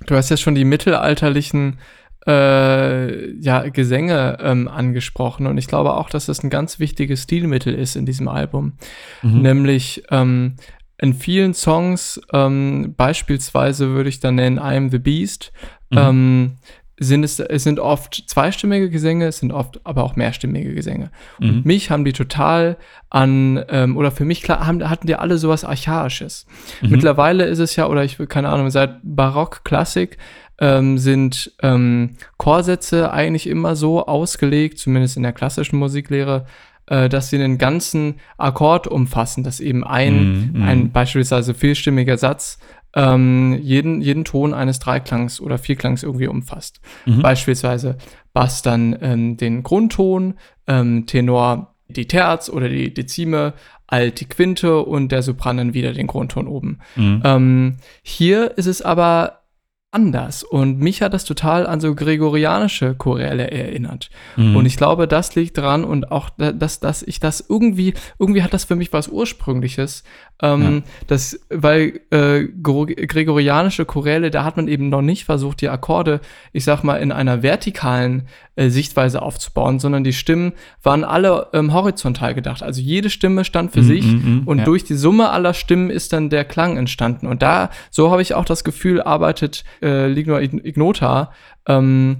du hast ja schon die mittelalterlichen äh, ja, Gesänge ähm, angesprochen und ich glaube auch, dass das ein ganz wichtiges Stilmittel ist in diesem Album. Mhm. Nämlich ähm, in vielen Songs, ähm, beispielsweise würde ich dann nennen I'm the Beast, mhm. ähm, sind es, es sind oft zweistimmige Gesänge, es sind oft aber auch mehrstimmige Gesänge. Mhm. Und mich haben die total an, ähm, oder für mich klar, haben, hatten die alle sowas Archaisches. Mhm. Mittlerweile ist es ja, oder ich will keine Ahnung, seit Barock, Klassik, ähm, sind ähm, Chorsätze eigentlich immer so ausgelegt, zumindest in der klassischen Musiklehre, äh, dass sie einen ganzen Akkord umfassen, dass eben ein, mm, mm. ein beispielsweise vielstimmiger Satz ähm, jeden, jeden Ton eines Dreiklangs oder Vierklangs irgendwie umfasst. Mhm. Beispielsweise Bass dann ähm, den Grundton, ähm, Tenor die Terz oder die Dezime, Alt die Quinte und der Sopran dann wieder den Grundton oben. Mhm. Ähm, hier ist es aber anders. Und mich hat das total an so gregorianische Choräle erinnert. Mhm. Und ich glaube, das liegt dran und auch, dass, dass ich das irgendwie, irgendwie hat das für mich was Ursprüngliches. Ähm, ja. das, weil äh, gregorianische Choräle, da hat man eben noch nicht versucht, die Akkorde, ich sag mal, in einer vertikalen äh, Sichtweise aufzubauen, sondern die Stimmen waren alle ähm, horizontal gedacht. Also jede Stimme stand für mm, sich mm, mm, und ja. durch die Summe aller Stimmen ist dann der Klang entstanden. Und da, so habe ich auch das Gefühl, arbeitet äh, Lignor Ignota, ähm,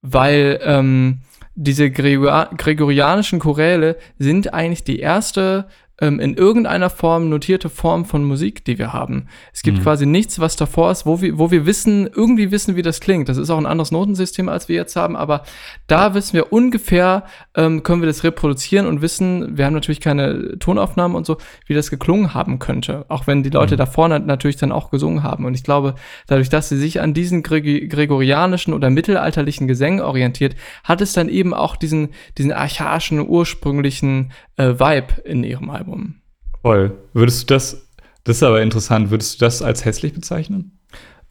weil ähm, diese Gregor gregorianischen Choräle sind eigentlich die erste ähm, in irgendeiner Form notierte Form von Musik, die wir haben. Es gibt mhm. quasi nichts, was davor ist, wo wir, wo wir wissen, irgendwie wissen, wie das klingt. Das ist auch ein anderes Notensystem, als wir jetzt haben, aber da wissen wir ungefähr, ähm, können wir das reproduzieren und wissen, wir haben natürlich keine Tonaufnahmen und so, wie das geklungen haben könnte. Auch wenn die Leute mhm. davor natürlich dann auch gesungen haben. Und ich glaube, dadurch, dass sie sich an diesen Gre gregorianischen oder mittelalterlichen Gesängen orientiert, hat es dann eben auch diesen, diesen archaischen, ursprünglichen äh, Vibe in ihrem Album. Album. Voll. Würdest du das, das ist aber interessant, würdest du das als hässlich bezeichnen?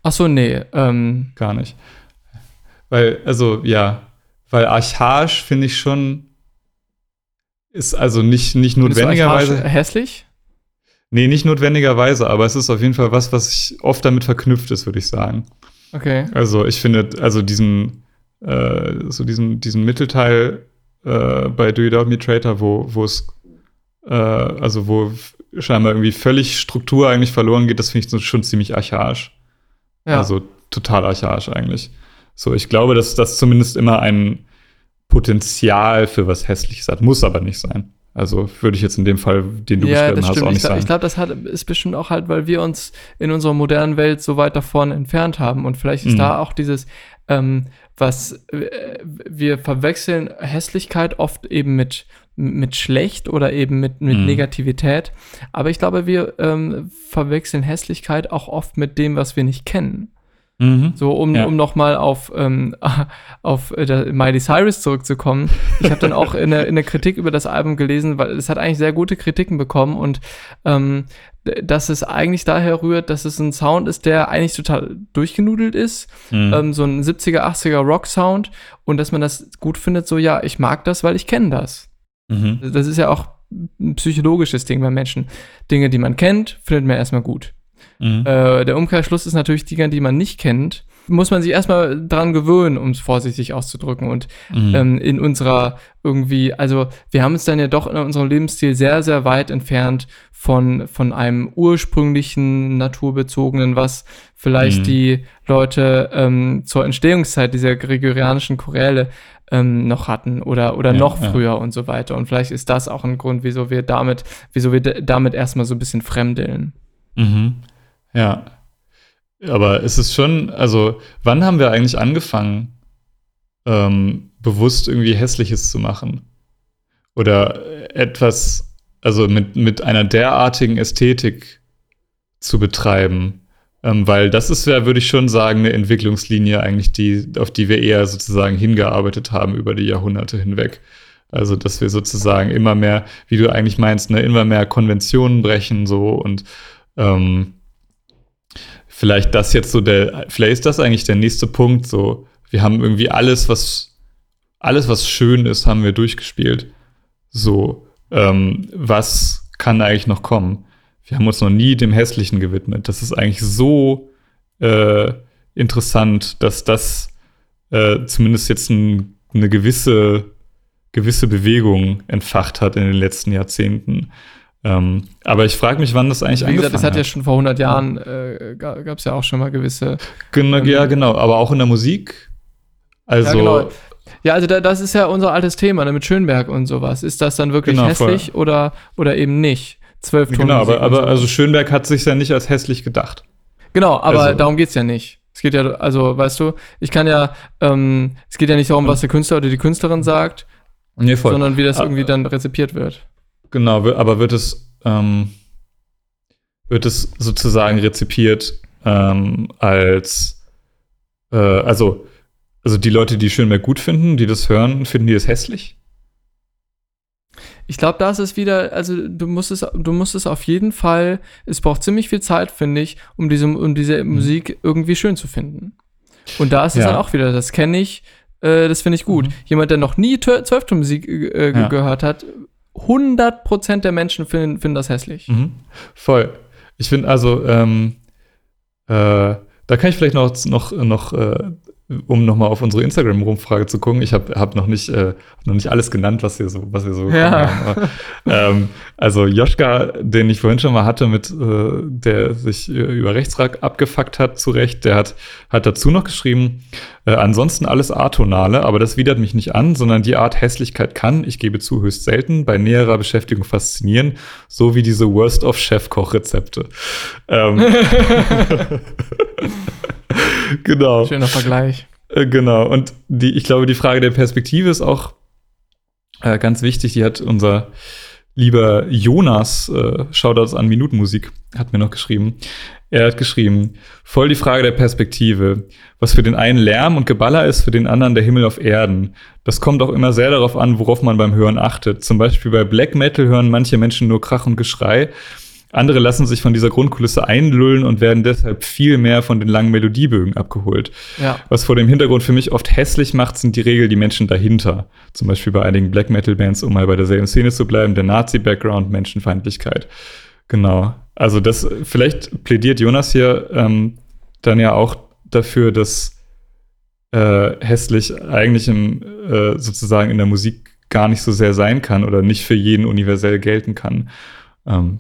Ach so, nee. Ähm. Gar nicht. Weil, also, ja, weil archaisch finde ich schon, ist also nicht, nicht notwendigerweise. hässlich? Nee, nicht notwendigerweise, aber es ist auf jeden Fall was, was ich oft damit verknüpft ist, würde ich sagen. Okay. Also ich finde, also diesen, äh, so diesen, diesen Mittelteil äh, bei Do You Doubt Me Traitor, wo, wo es äh, also wo scheinbar irgendwie völlig Struktur eigentlich verloren geht, das finde ich schon ziemlich archaisch. Ja. Also total archaisch eigentlich. So, ich glaube, dass das zumindest immer ein Potenzial für was Hässliches hat, muss aber nicht sein. Also würde ich jetzt in dem Fall, den du ja, beschrieben hast, auch nicht ich sagen. Ich glaube, das hat, ist bestimmt auch halt, weil wir uns in unserer modernen Welt so weit davon entfernt haben. Und vielleicht ist mhm. da auch dieses, ähm, was äh, wir verwechseln Hässlichkeit oft eben mit mit schlecht oder eben mit, mit mhm. Negativität. Aber ich glaube, wir ähm, verwechseln Hässlichkeit auch oft mit dem, was wir nicht kennen. Mhm. So, um, ja. um nochmal auf, ähm, auf äh, Miley Cyrus zurückzukommen. Ich habe dann auch in der, in der Kritik über das Album gelesen, weil es hat eigentlich sehr gute Kritiken bekommen und ähm, dass es eigentlich daher rührt, dass es ein Sound ist, der eigentlich total durchgenudelt ist. Mhm. Ähm, so ein 70er, 80er Rock-Sound und dass man das gut findet, so ja, ich mag das, weil ich kenne das. Mhm. Das ist ja auch ein psychologisches Ding bei Menschen. Dinge, die man kennt, findet man erstmal gut. Mhm. Äh, der Umkehrschluss ist natürlich Dinge, die man nicht kennt, muss man sich erstmal dran gewöhnen, um es vorsichtig auszudrücken. Und mhm. ähm, in unserer irgendwie, also wir haben uns dann ja doch in unserem Lebensstil sehr, sehr weit entfernt von, von einem ursprünglichen, naturbezogenen, was vielleicht mhm. die Leute ähm, zur Entstehungszeit dieser gregorianischen Choräle ähm, noch hatten oder, oder ja, noch früher ja. und so weiter. Und vielleicht ist das auch ein Grund, wieso wir damit, wieso wir damit erstmal so ein bisschen fremdeln. Mhm. Ja. Aber es ist schon, also, wann haben wir eigentlich angefangen, ähm, bewusst irgendwie Hässliches zu machen? Oder etwas, also mit, mit einer derartigen Ästhetik zu betreiben? Ähm, weil das ist ja, würde ich schon sagen, eine Entwicklungslinie eigentlich, die, auf die wir eher sozusagen hingearbeitet haben über die Jahrhunderte hinweg. Also, dass wir sozusagen immer mehr, wie du eigentlich meinst, ne, immer mehr Konventionen brechen, so und ähm, vielleicht das jetzt so der, vielleicht ist das eigentlich der nächste Punkt. So, wir haben irgendwie alles, was alles, was schön ist, haben wir durchgespielt. So, ähm, was kann eigentlich noch kommen? Wir haben uns noch nie dem Hässlichen gewidmet. Das ist eigentlich so äh, interessant, dass das äh, zumindest jetzt ein, eine gewisse, gewisse Bewegung entfacht hat in den letzten Jahrzehnten. Ähm, aber ich frage mich, wann das eigentlich Wie gesagt, das hat ja schon vor 100 Jahren, äh, gab es ja auch schon mal gewisse. Genau, ähm, ja, genau, aber auch in der Musik. Also. Ja, genau. Ja, also da, das ist ja unser altes Thema ne, mit Schönberg und sowas. Ist das dann wirklich genau, hässlich oder, oder eben nicht? Zwölf Tonnen. Genau, aber, aber also Schönberg hat sich ja nicht als hässlich gedacht. Genau, aber also. darum geht's ja nicht. Es geht ja, also, weißt du, ich kann ja, ähm, es geht ja nicht darum, was der Künstler oder die Künstlerin sagt, nee, voll. sondern wie das ah, irgendwie dann rezipiert wird. Genau, aber wird es, ähm, wird es sozusagen rezipiert ähm, als, äh, also, also die Leute, die Schönberg gut finden, die das hören, finden die es hässlich? Ich glaube, da ist es wieder, also du musst es, du musst es auf jeden Fall, es braucht ziemlich viel Zeit, finde ich, um diese, um diese mhm. Musik irgendwie schön zu finden. Und da ist es ja. dann auch wieder, das kenne ich, äh, das finde ich gut. Mhm. Jemand, der noch nie Zwölftonmusik äh, ja. gehört hat, 100% der Menschen finden, finden das hässlich. Mhm. Voll. Ich finde also, ähm, äh, da kann ich vielleicht noch, noch, noch äh, um nochmal auf unsere Instagram-Rumfrage zu gucken, ich habe hab noch, nicht, äh, noch nicht alles genannt, was wir so, was wir so ja. haben. Aber, ähm, also Joschka, den ich vorhin schon mal hatte, mit äh, der sich über Rechtsrack abgefuckt hat, zu Recht, der hat, hat dazu noch geschrieben, äh, ansonsten alles atonale, aber das widert mich nicht an, sondern die Art Hässlichkeit kann, ich gebe zu, höchst selten, bei näherer Beschäftigung faszinieren, so wie diese Worst of Chef-Koch-Rezepte. Ähm, genau. Schöner Vergleich. Äh, genau. Und die, ich glaube, die Frage der Perspektive ist auch äh, ganz wichtig. Die hat unser lieber Jonas, äh, Shoutouts an Minutenmusik, hat mir noch geschrieben. Er hat geschrieben, voll die Frage der Perspektive. Was für den einen Lärm und Geballer ist, für den anderen der Himmel auf Erden. Das kommt auch immer sehr darauf an, worauf man beim Hören achtet. Zum Beispiel bei Black Metal hören manche Menschen nur Krach und Geschrei andere lassen sich von dieser Grundkulisse einlullen und werden deshalb viel mehr von den langen Melodiebögen abgeholt. Ja. Was vor dem Hintergrund für mich oft hässlich macht, sind die Regel die Menschen dahinter. Zum Beispiel bei einigen Black Metal Bands, um mal bei derselben Szene zu bleiben, der Nazi-Background, Menschenfeindlichkeit. Genau. Also das, vielleicht plädiert Jonas hier ähm, dann ja auch dafür, dass äh, hässlich eigentlich im, äh, sozusagen in der Musik gar nicht so sehr sein kann oder nicht für jeden universell gelten kann. Ähm,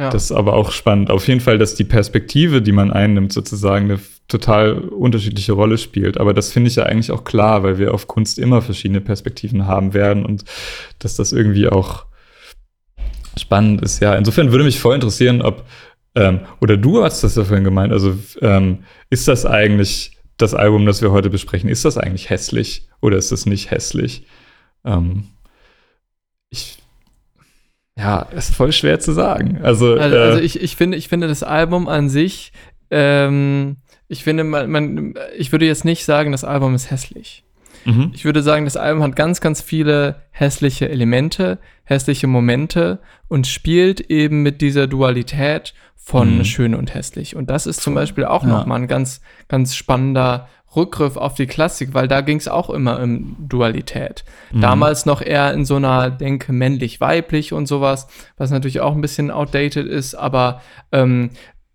ja. Das ist aber auch spannend. Auf jeden Fall, dass die Perspektive, die man einnimmt, sozusagen eine total unterschiedliche Rolle spielt. Aber das finde ich ja eigentlich auch klar, weil wir auf Kunst immer verschiedene Perspektiven haben werden und dass das irgendwie auch spannend ist. Ja, insofern würde mich voll interessieren, ob, ähm, oder du hast das ja vorhin gemeint, also ähm, ist das eigentlich das Album, das wir heute besprechen, ist das eigentlich hässlich oder ist das nicht hässlich? Ähm, ich ja, ist voll schwer zu sagen. Also, also, äh, also ich, ich, finde, ich finde das Album an sich ähm, Ich finde, man, man, ich würde jetzt nicht sagen, das Album ist hässlich. Mhm. Ich würde sagen, das Album hat ganz, ganz viele hässliche Elemente, hässliche Momente und spielt eben mit dieser Dualität von mhm. schön und hässlich. Und das ist zum Beispiel auch ja. nochmal ein ganz, ganz spannender Rückgriff auf die Klassik, weil da ging es auch immer um Dualität. Mhm. Damals noch eher in so einer Denke männlich-weiblich und sowas, was natürlich auch ein bisschen outdated ist, aber ähm,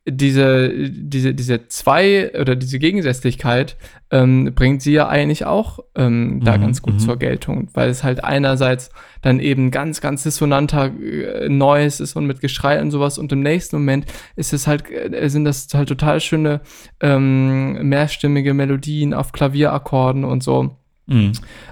diese, diese, diese zwei oder diese Gegensätzlichkeit ähm, bringt sie ja eigentlich auch ähm, da mhm, ganz gut mhm. zur Geltung, weil es halt einerseits dann eben ganz, ganz dissonanter äh, Noise ist und mit Geschrei und sowas und im nächsten Moment ist es halt, äh, sind das halt total schöne ähm, mehrstimmige Melodien auf Klavierakkorden und so. Mhm.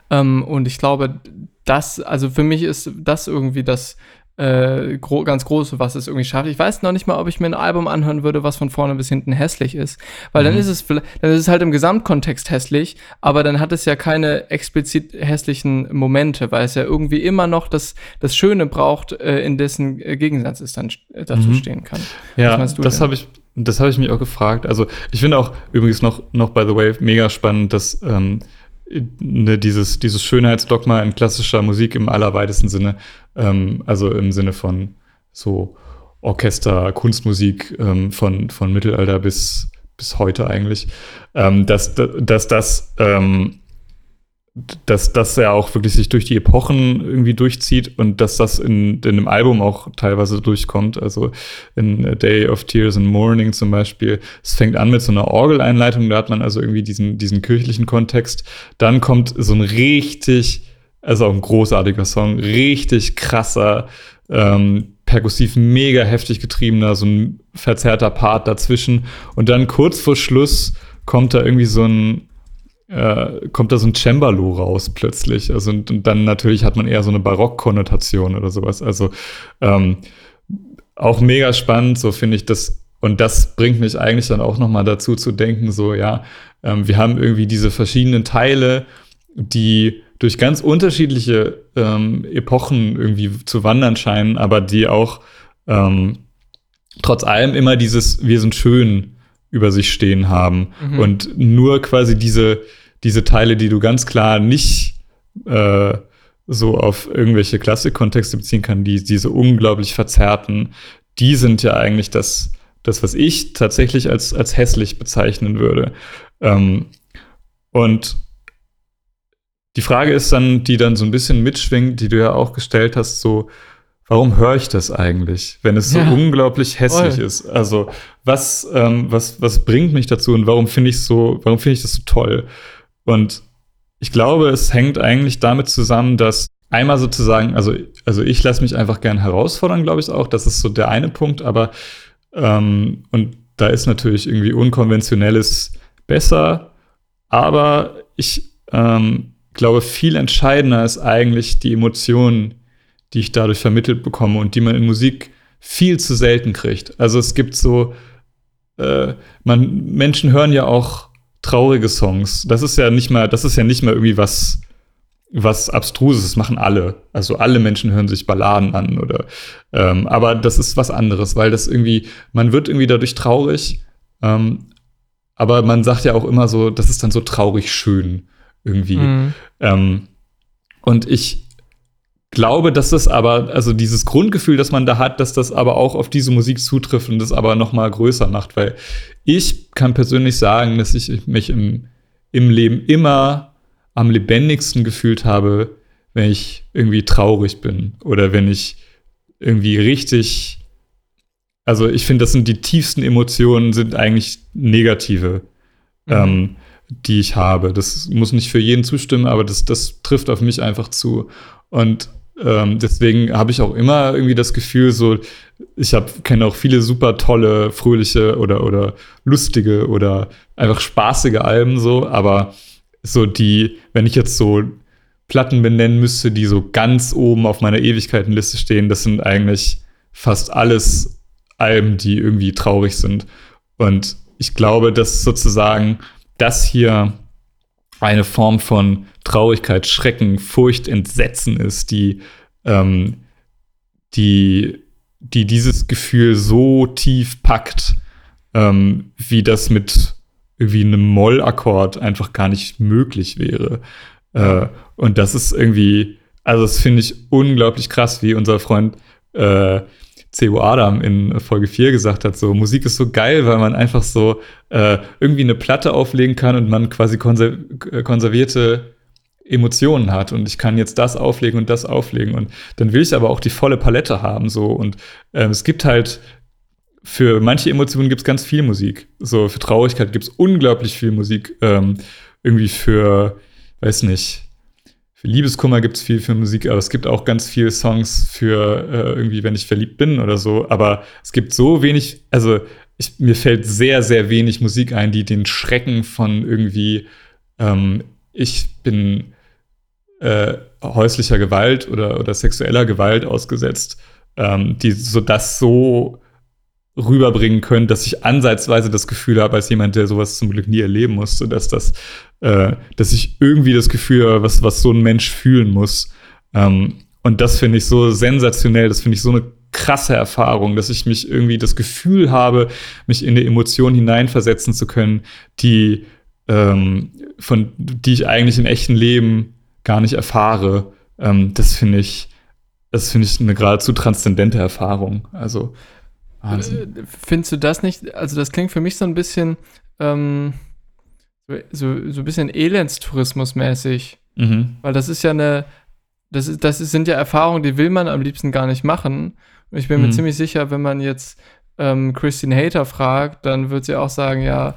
Ähm, und ich glaube, das, also für mich ist das irgendwie das äh, gro ganz groß, was es irgendwie schafft. Ich weiß noch nicht mal, ob ich mir ein Album anhören würde, was von vorne bis hinten hässlich ist. Weil mhm. dann ist es dann ist es halt im Gesamtkontext hässlich, aber dann hat es ja keine explizit hässlichen Momente, weil es ja irgendwie immer noch das, das Schöne braucht, äh, in dessen äh, Gegensatz es dann äh, dazu mhm. stehen kann. Ja, das habe ich. Das habe ich mich auch gefragt. Also ich finde auch übrigens noch, noch by the way mega spannend, dass ähm, ne, dieses, dieses Schönheitsdogma in klassischer Musik im allerweitesten Sinne, ähm, also im Sinne von so Orchester, Kunstmusik ähm, von, von Mittelalter bis, bis heute eigentlich, ähm, dass, dass das ähm, dass das ja auch wirklich sich durch die Epochen irgendwie durchzieht und dass das in, in einem Album auch teilweise durchkommt. Also in A Day of Tears and Mourning zum Beispiel. Es fängt an mit so einer Orgeleinleitung, da hat man also irgendwie diesen, diesen kirchlichen Kontext. Dann kommt so ein richtig, also auch ein großartiger Song, richtig krasser, ähm, perkussiv mega heftig getriebener, so ein verzerrter Part dazwischen. Und dann kurz vor Schluss kommt da irgendwie so ein äh, kommt da so ein Cembalo raus plötzlich. Also und, und, dann natürlich hat man eher so eine Barock-Konnotation oder sowas. Also ähm, auch mega spannend, so finde ich das. Und das bringt mich eigentlich dann auch nochmal dazu zu denken, so ja, ähm, wir haben irgendwie diese verschiedenen Teile, die durch ganz unterschiedliche ähm, Epochen irgendwie zu wandern scheinen, aber die auch ähm, trotz allem immer dieses Wir sind schön über sich stehen haben. Mhm. Und nur quasi diese, diese Teile, die du ganz klar nicht äh, so auf irgendwelche Klassikkontexte beziehen kann, die diese unglaublich verzerrten, die sind ja eigentlich das, das was ich tatsächlich als, als hässlich bezeichnen würde. Ähm, und die Frage ist dann, die dann so ein bisschen mitschwingt, die du ja auch gestellt hast, so, warum höre ich das eigentlich, wenn es so ja. unglaublich hässlich Voll. ist? Also, was, ähm, was, was bringt mich dazu und warum finde ich so, warum finde ich das so toll? Und ich glaube, es hängt eigentlich damit zusammen, dass einmal sozusagen, also, also ich lasse mich einfach gern herausfordern, glaube ich auch. Das ist so der eine Punkt, aber ähm, und da ist natürlich irgendwie unkonventionelles besser, aber ich ähm, glaube, viel entscheidender ist eigentlich die Emotionen, die ich dadurch vermittelt bekomme und die man in Musik viel zu selten kriegt. Also es gibt so, äh, man, Menschen hören ja auch traurige Songs. Das ist ja nicht mal, das ist ja nicht mal irgendwie was, was Abstruses, das machen alle. Also alle Menschen hören sich Balladen an oder ähm, aber das ist was anderes, weil das irgendwie, man wird irgendwie dadurch traurig, ähm, aber man sagt ja auch immer so, das ist dann so traurig schön irgendwie. Mhm. Ähm, und ich glaube, dass das aber, also dieses Grundgefühl, das man da hat, dass das aber auch auf diese Musik zutrifft und das aber noch mal größer macht, weil ich kann persönlich sagen, dass ich mich im, im Leben immer am lebendigsten gefühlt habe, wenn ich irgendwie traurig bin oder wenn ich irgendwie richtig, also ich finde, das sind die tiefsten Emotionen, sind eigentlich negative, mhm. ähm, die ich habe. Das muss nicht für jeden zustimmen, aber das, das trifft auf mich einfach zu. Und ähm, deswegen habe ich auch immer irgendwie das Gefühl, so, ich kenne auch viele super tolle, fröhliche oder, oder lustige oder einfach spaßige Alben so, aber so die, wenn ich jetzt so Platten benennen müsste, die so ganz oben auf meiner Ewigkeitenliste stehen, das sind eigentlich fast alles Alben, die irgendwie traurig sind. Und ich glaube, dass sozusagen das hier eine Form von Traurigkeit, Schrecken, Furcht, Entsetzen ist, die, ähm, die, die dieses Gefühl so tief packt, ähm, wie das mit irgendwie einem Mollakkord einfach gar nicht möglich wäre. Äh, und das ist irgendwie, also das finde ich unglaublich krass, wie unser Freund äh, C.O. Adam in Folge 4 gesagt hat, so Musik ist so geil, weil man einfach so äh, irgendwie eine Platte auflegen kann und man quasi konser äh, konservierte Emotionen hat und ich kann jetzt das auflegen und das auflegen und dann will ich aber auch die volle Palette haben so und ähm, es gibt halt für manche Emotionen gibt es ganz viel Musik. So für Traurigkeit gibt es unglaublich viel Musik. Ähm, irgendwie für, weiß nicht, für Liebeskummer gibt es viel für Musik, aber es gibt auch ganz viele Songs für äh, irgendwie, wenn ich verliebt bin oder so. Aber es gibt so wenig, also ich, mir fällt sehr, sehr wenig Musik ein, die den Schrecken von irgendwie, ähm, ich bin äh, häuslicher Gewalt oder, oder sexueller Gewalt ausgesetzt, ähm, die so das so rüberbringen können, dass ich ansatzweise das Gefühl habe, als jemand, der sowas zum Glück nie erleben musste, dass das, äh, dass ich irgendwie das Gefühl habe, was, was so ein Mensch fühlen muss. Ähm, und das finde ich so sensationell, das finde ich so eine krasse Erfahrung, dass ich mich irgendwie das Gefühl habe, mich in eine Emotion hineinversetzen zu können, die ähm, von die ich eigentlich im echten Leben gar nicht erfahre. Ähm, das finde ich, das finde ich eine geradezu transzendente Erfahrung. Also Wahnsinn. Äh, findest du das nicht? Also, das klingt für mich so ein bisschen, ähm, so, so ein bisschen Elendstourismus-mäßig. Mhm. Weil das ist ja eine, das, ist, das sind ja Erfahrungen, die will man am liebsten gar nicht machen. Und ich bin mhm. mir ziemlich sicher, wenn man jetzt ähm, Christine Hater fragt, dann wird sie auch sagen, ja,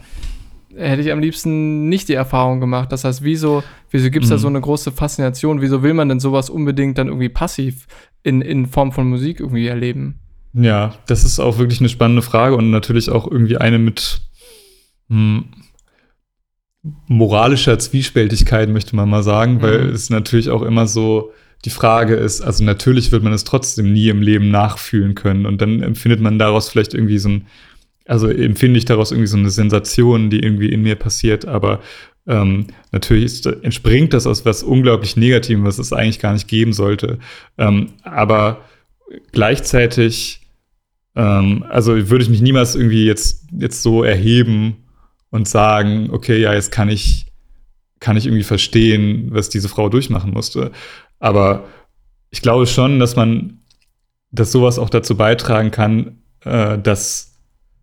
hätte ich am liebsten nicht die Erfahrung gemacht. Das heißt, wieso, wieso gibt es mhm. da so eine große Faszination? Wieso will man denn sowas unbedingt dann irgendwie passiv in, in Form von Musik irgendwie erleben? Ja, das ist auch wirklich eine spannende Frage und natürlich auch irgendwie eine mit hm, moralischer Zwiespältigkeit, möchte man mal sagen, mhm. weil es natürlich auch immer so die Frage ist, also natürlich wird man es trotzdem nie im Leben nachfühlen können und dann empfindet man daraus vielleicht irgendwie so ein, also empfinde ich daraus irgendwie so eine Sensation, die irgendwie in mir passiert, aber ähm, natürlich ist, entspringt das aus was unglaublich Negativem, was es eigentlich gar nicht geben sollte. Ähm, aber gleichzeitig ähm, also würde ich mich niemals irgendwie jetzt, jetzt so erheben und sagen, okay, ja, jetzt kann ich, kann ich irgendwie verstehen, was diese Frau durchmachen musste. Aber ich glaube schon, dass man, dass sowas auch dazu beitragen kann, äh, dass,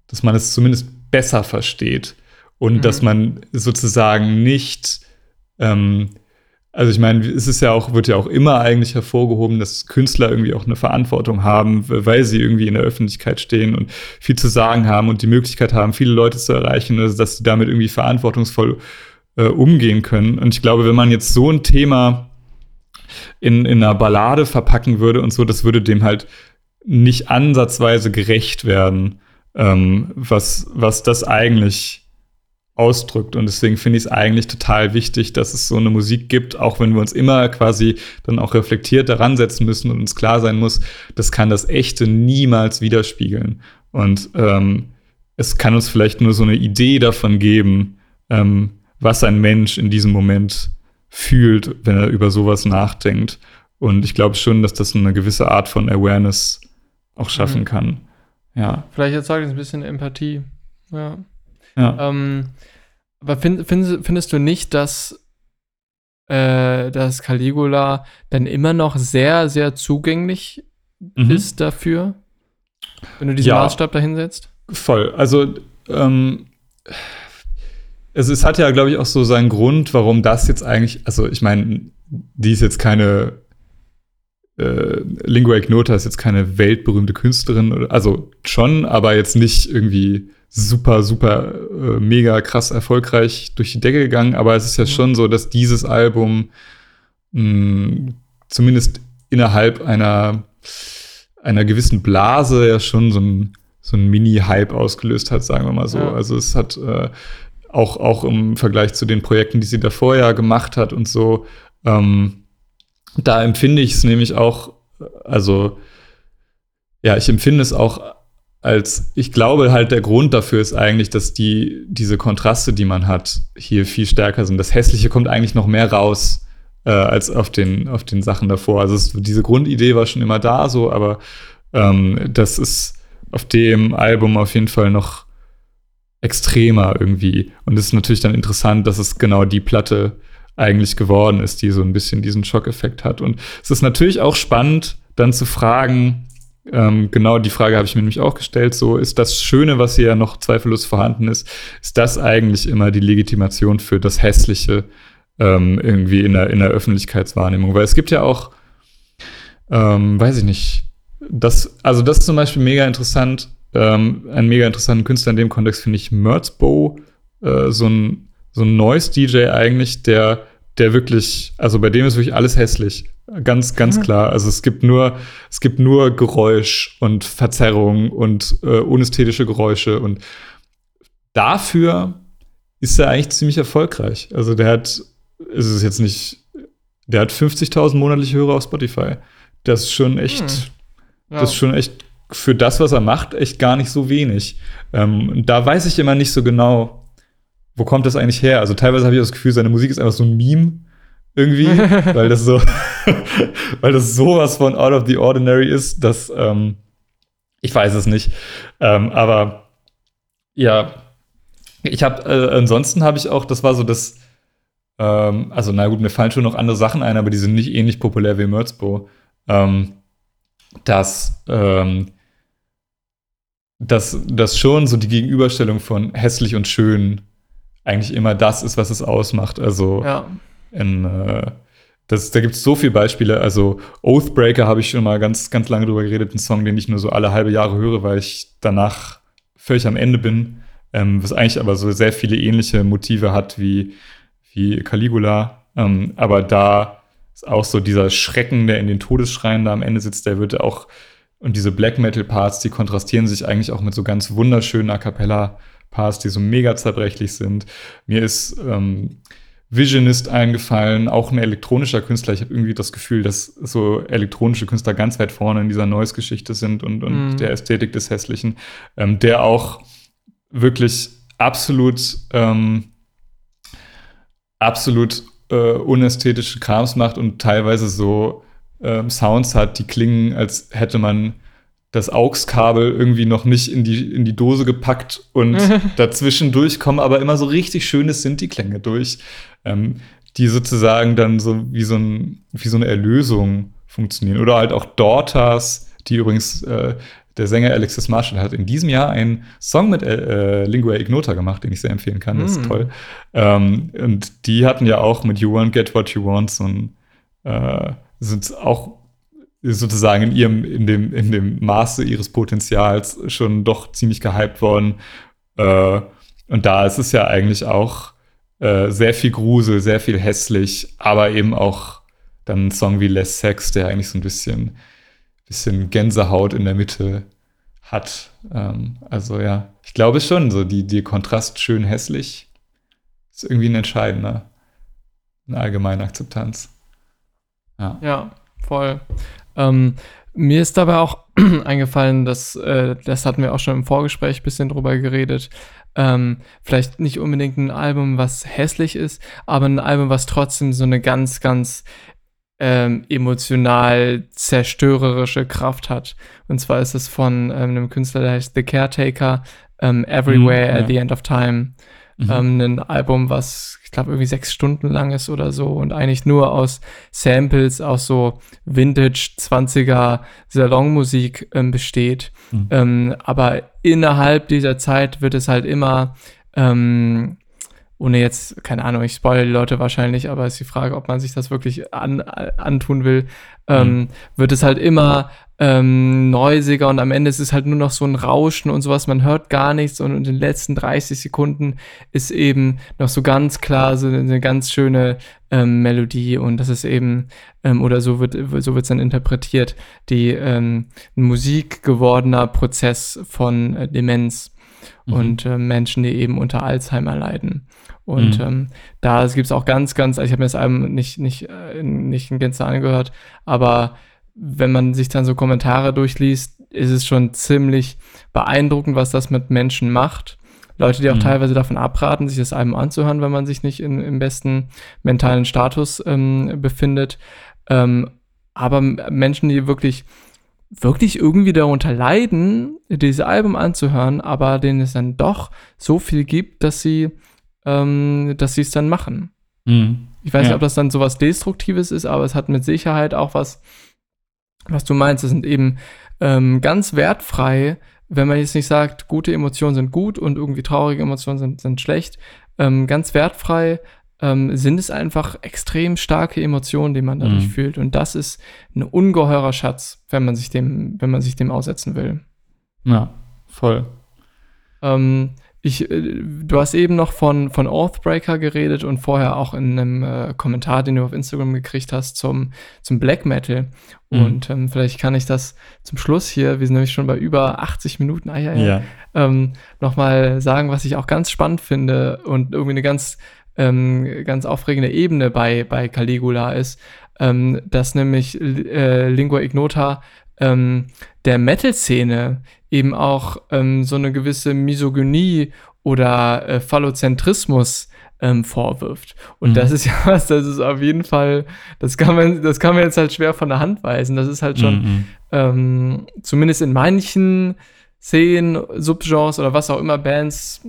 dass man es zumindest besser versteht und mhm. dass man sozusagen nicht ähm, also ich meine, es ist ja auch, wird ja auch immer eigentlich hervorgehoben, dass Künstler irgendwie auch eine Verantwortung haben, weil sie irgendwie in der Öffentlichkeit stehen und viel zu sagen haben und die Möglichkeit haben, viele Leute zu erreichen, also dass sie damit irgendwie verantwortungsvoll äh, umgehen können. Und ich glaube, wenn man jetzt so ein Thema in, in einer Ballade verpacken würde und so, das würde dem halt nicht ansatzweise gerecht werden, ähm, was, was das eigentlich ausdrückt. Und deswegen finde ich es eigentlich total wichtig, dass es so eine Musik gibt, auch wenn wir uns immer quasi dann auch reflektiert daran setzen müssen und uns klar sein muss, das kann das Echte niemals widerspiegeln. Und ähm, es kann uns vielleicht nur so eine Idee davon geben, ähm, was ein Mensch in diesem Moment fühlt, wenn er über sowas nachdenkt. Und ich glaube schon, dass das eine gewisse Art von Awareness auch schaffen mhm. kann. Ja. Vielleicht erzeugt es ein bisschen Empathie. Ja. Ja. Ähm, aber find, find, findest du nicht, dass, äh, dass Caligula dann immer noch sehr, sehr zugänglich mhm. ist dafür? Wenn du diesen ja, Maßstab dahinsetzt? Voll. Also, ähm, es, es hat ja, glaube ich, auch so seinen Grund, warum das jetzt eigentlich, also ich meine, die ist jetzt keine äh, Lingua Ignota ist jetzt keine weltberühmte Künstlerin, also schon, aber jetzt nicht irgendwie super, super, äh, mega krass erfolgreich durch die Decke gegangen. Aber es ist ja mhm. schon so, dass dieses Album mh, zumindest innerhalb einer, einer gewissen Blase ja schon so ein, so ein Mini-Hype ausgelöst hat, sagen wir mal so. Ja. Also es hat äh, auch, auch im Vergleich zu den Projekten, die sie davor ja gemacht hat und so, ähm, da empfinde ich es nämlich auch, also ja, ich empfinde es auch als ich glaube halt der Grund dafür ist eigentlich, dass die diese Kontraste, die man hat, hier viel stärker sind. Das Hässliche kommt eigentlich noch mehr raus äh, als auf den auf den Sachen davor. Also es, diese Grundidee war schon immer da, so, aber ähm, das ist auf dem Album auf jeden Fall noch extremer irgendwie. Und es ist natürlich dann interessant, dass es genau die Platte eigentlich geworden ist, die so ein bisschen diesen Schockeffekt hat. Und es ist natürlich auch spannend, dann zu fragen, ähm, genau die Frage habe ich mir nämlich auch gestellt, so ist das Schöne, was hier ja noch zweifellos vorhanden ist, ist das eigentlich immer die Legitimation für das Hässliche ähm, irgendwie in der, in der Öffentlichkeitswahrnehmung? Weil es gibt ja auch, ähm, weiß ich nicht, das, also das ist zum Beispiel mega interessant, ähm, einen mega interessanten Künstler in dem Kontext finde ich Merzbow, äh, so ein, so ein Noise-DJ eigentlich, der, der wirklich, also bei dem ist wirklich alles hässlich. Ganz, ganz mhm. klar. Also es gibt nur, es gibt nur Geräusch und Verzerrung und äh, unästhetische Geräusche und dafür ist er eigentlich ziemlich erfolgreich. Also der hat, ist es jetzt nicht, der hat 50.000 monatliche Hörer auf Spotify. Das ist schon echt, hm. ja. das ist schon echt für das, was er macht, echt gar nicht so wenig. Ähm, da weiß ich immer nicht so genau, wo kommt das eigentlich her. Also teilweise habe ich das Gefühl, seine Musik ist einfach so ein Meme irgendwie, weil das so, weil das sowas von out of the ordinary ist, dass ähm, ich weiß es nicht. Ähm, aber ja, ich habe äh, ansonsten habe ich auch, das war so das, ähm, also na gut, mir fallen schon noch andere Sachen ein, aber die sind nicht ähnlich populär wie Merzbo. Ähm, dass ähm, dass das schon so die Gegenüberstellung von hässlich und schön eigentlich immer das ist, was es ausmacht. Also ja. in, äh, das, da gibt es so viele Beispiele. Also Oathbreaker habe ich schon mal ganz, ganz lange drüber geredet, ein Song, den ich nur so alle halbe Jahre höre, weil ich danach völlig am Ende bin. Ähm, was eigentlich aber so sehr viele ähnliche Motive hat wie, wie Caligula. Ähm, aber da ist auch so dieser Schrecken, der in den Todesschreien da am Ende sitzt, der wird auch und diese Black Metal Parts, die kontrastieren sich eigentlich auch mit so ganz wunderschönen A cappella Parts, die so mega zerbrechlich sind. Mir ist ähm, Visionist eingefallen, auch ein elektronischer Künstler. Ich habe irgendwie das Gefühl, dass so elektronische Künstler ganz weit vorne in dieser Noise-Geschichte sind und, und mm. der Ästhetik des Hässlichen, ähm, der auch wirklich absolut, ähm, absolut äh, unästhetische Krams macht und teilweise so ähm, Sounds hat, die klingen, als hätte man das AUX-Kabel irgendwie noch nicht in die, in die Dose gepackt und dazwischen durchkommen aber immer so richtig schöne Sinti-Klänge durch, ähm, die sozusagen dann so wie so, ein, wie so eine Erlösung funktionieren. Oder halt auch Daughters, die übrigens äh, der Sänger Alexis Marshall hat in diesem Jahr einen Song mit äh, Lingua Ignota gemacht, den ich sehr empfehlen kann. Das ist mm. toll. Ähm, und die hatten ja auch mit You Won't Get What You Want so ein äh, sind auch sozusagen in ihrem, in dem, in dem Maße ihres Potenzials schon doch ziemlich gehypt worden. Äh, und da ist es ja eigentlich auch äh, sehr viel Grusel, sehr viel hässlich, aber eben auch dann ein Song wie Less Sex, der eigentlich so ein bisschen, bisschen Gänsehaut in der Mitte hat. Ähm, also ja, ich glaube schon, so die, die Kontrast schön hässlich ist irgendwie ein entscheidender, eine allgemeine Akzeptanz. Ja, ja voll. Ähm, mir ist dabei auch eingefallen, dass, äh, das hatten wir auch schon im Vorgespräch ein bisschen drüber geredet, ähm, vielleicht nicht unbedingt ein Album, was hässlich ist, aber ein Album, was trotzdem so eine ganz, ganz ähm, emotional zerstörerische Kraft hat. Und zwar ist es von ähm, einem Künstler, der heißt The Caretaker, ähm, Everywhere mhm, ja. at the End of Time. Mhm. Ähm, ein Album, was glaube irgendwie sechs Stunden lang ist oder so und eigentlich nur aus Samples aus so Vintage 20er Salonmusik ähm, besteht. Mhm. Ähm, aber innerhalb dieser Zeit wird es halt immer ähm, ohne jetzt, keine Ahnung, ich spoilere die Leute wahrscheinlich, aber ist die Frage, ob man sich das wirklich an, antun will, ähm, mhm. wird es halt immer ähm, neusiger und am Ende ist es halt nur noch so ein Rauschen und sowas, man hört gar nichts und in den letzten 30 Sekunden ist eben noch so ganz klar so eine ganz schöne ähm, Melodie und das ist eben, ähm, oder so wird so wird's dann interpretiert, die ähm, Musik gewordener Prozess von äh, Demenz mhm. und äh, Menschen, die eben unter Alzheimer leiden. Und mhm. ähm, da gibt es auch ganz, ganz, also ich habe mir das Album nicht, nicht, äh, nicht in Gänze angehört, aber wenn man sich dann so Kommentare durchliest, ist es schon ziemlich beeindruckend, was das mit Menschen macht. Leute, die auch mhm. teilweise davon abraten, sich das Album anzuhören, wenn man sich nicht in, im besten mentalen Status ähm, befindet. Ähm, aber Menschen, die wirklich wirklich irgendwie darunter leiden, dieses Album anzuhören, aber denen es dann doch so viel gibt, dass sie, ähm, dass sie es dann machen. Mhm. Ich weiß ja. nicht, ob das dann sowas Destruktives ist, aber es hat mit Sicherheit auch was, was du meinst. Es sind eben ähm, ganz wertfrei, wenn man jetzt nicht sagt, gute Emotionen sind gut und irgendwie traurige Emotionen sind, sind schlecht, ähm, ganz wertfrei ähm, sind es einfach extrem starke Emotionen, die man dadurch mhm. fühlt. Und das ist ein ungeheurer Schatz, wenn man sich dem, wenn man sich dem aussetzen will. Ja, voll. Ähm, ich, äh, du hast eben noch von, von Oathbreaker geredet und vorher auch in einem äh, Kommentar, den du auf Instagram gekriegt hast, zum, zum Black Metal. Mhm. Und ähm, vielleicht kann ich das zum Schluss hier, wir sind nämlich schon bei über 80 Minuten, ah, ja, ja, ja. Ähm, nochmal sagen, was ich auch ganz spannend finde und irgendwie eine ganz, ähm, ganz aufregende Ebene bei, bei Caligula ist, ähm, dass nämlich äh, Lingua Ignota ähm, der Metal-Szene eben auch ähm, so eine gewisse Misogynie oder äh, Phallozentrismus ähm, vorwirft. Und mhm. das ist ja was, das ist auf jeden Fall, das kann man, das kann man jetzt halt schwer von der Hand weisen. Das ist halt schon, mhm. ähm, zumindest in manchen Szenen, Subgenres oder was auch immer, Bands,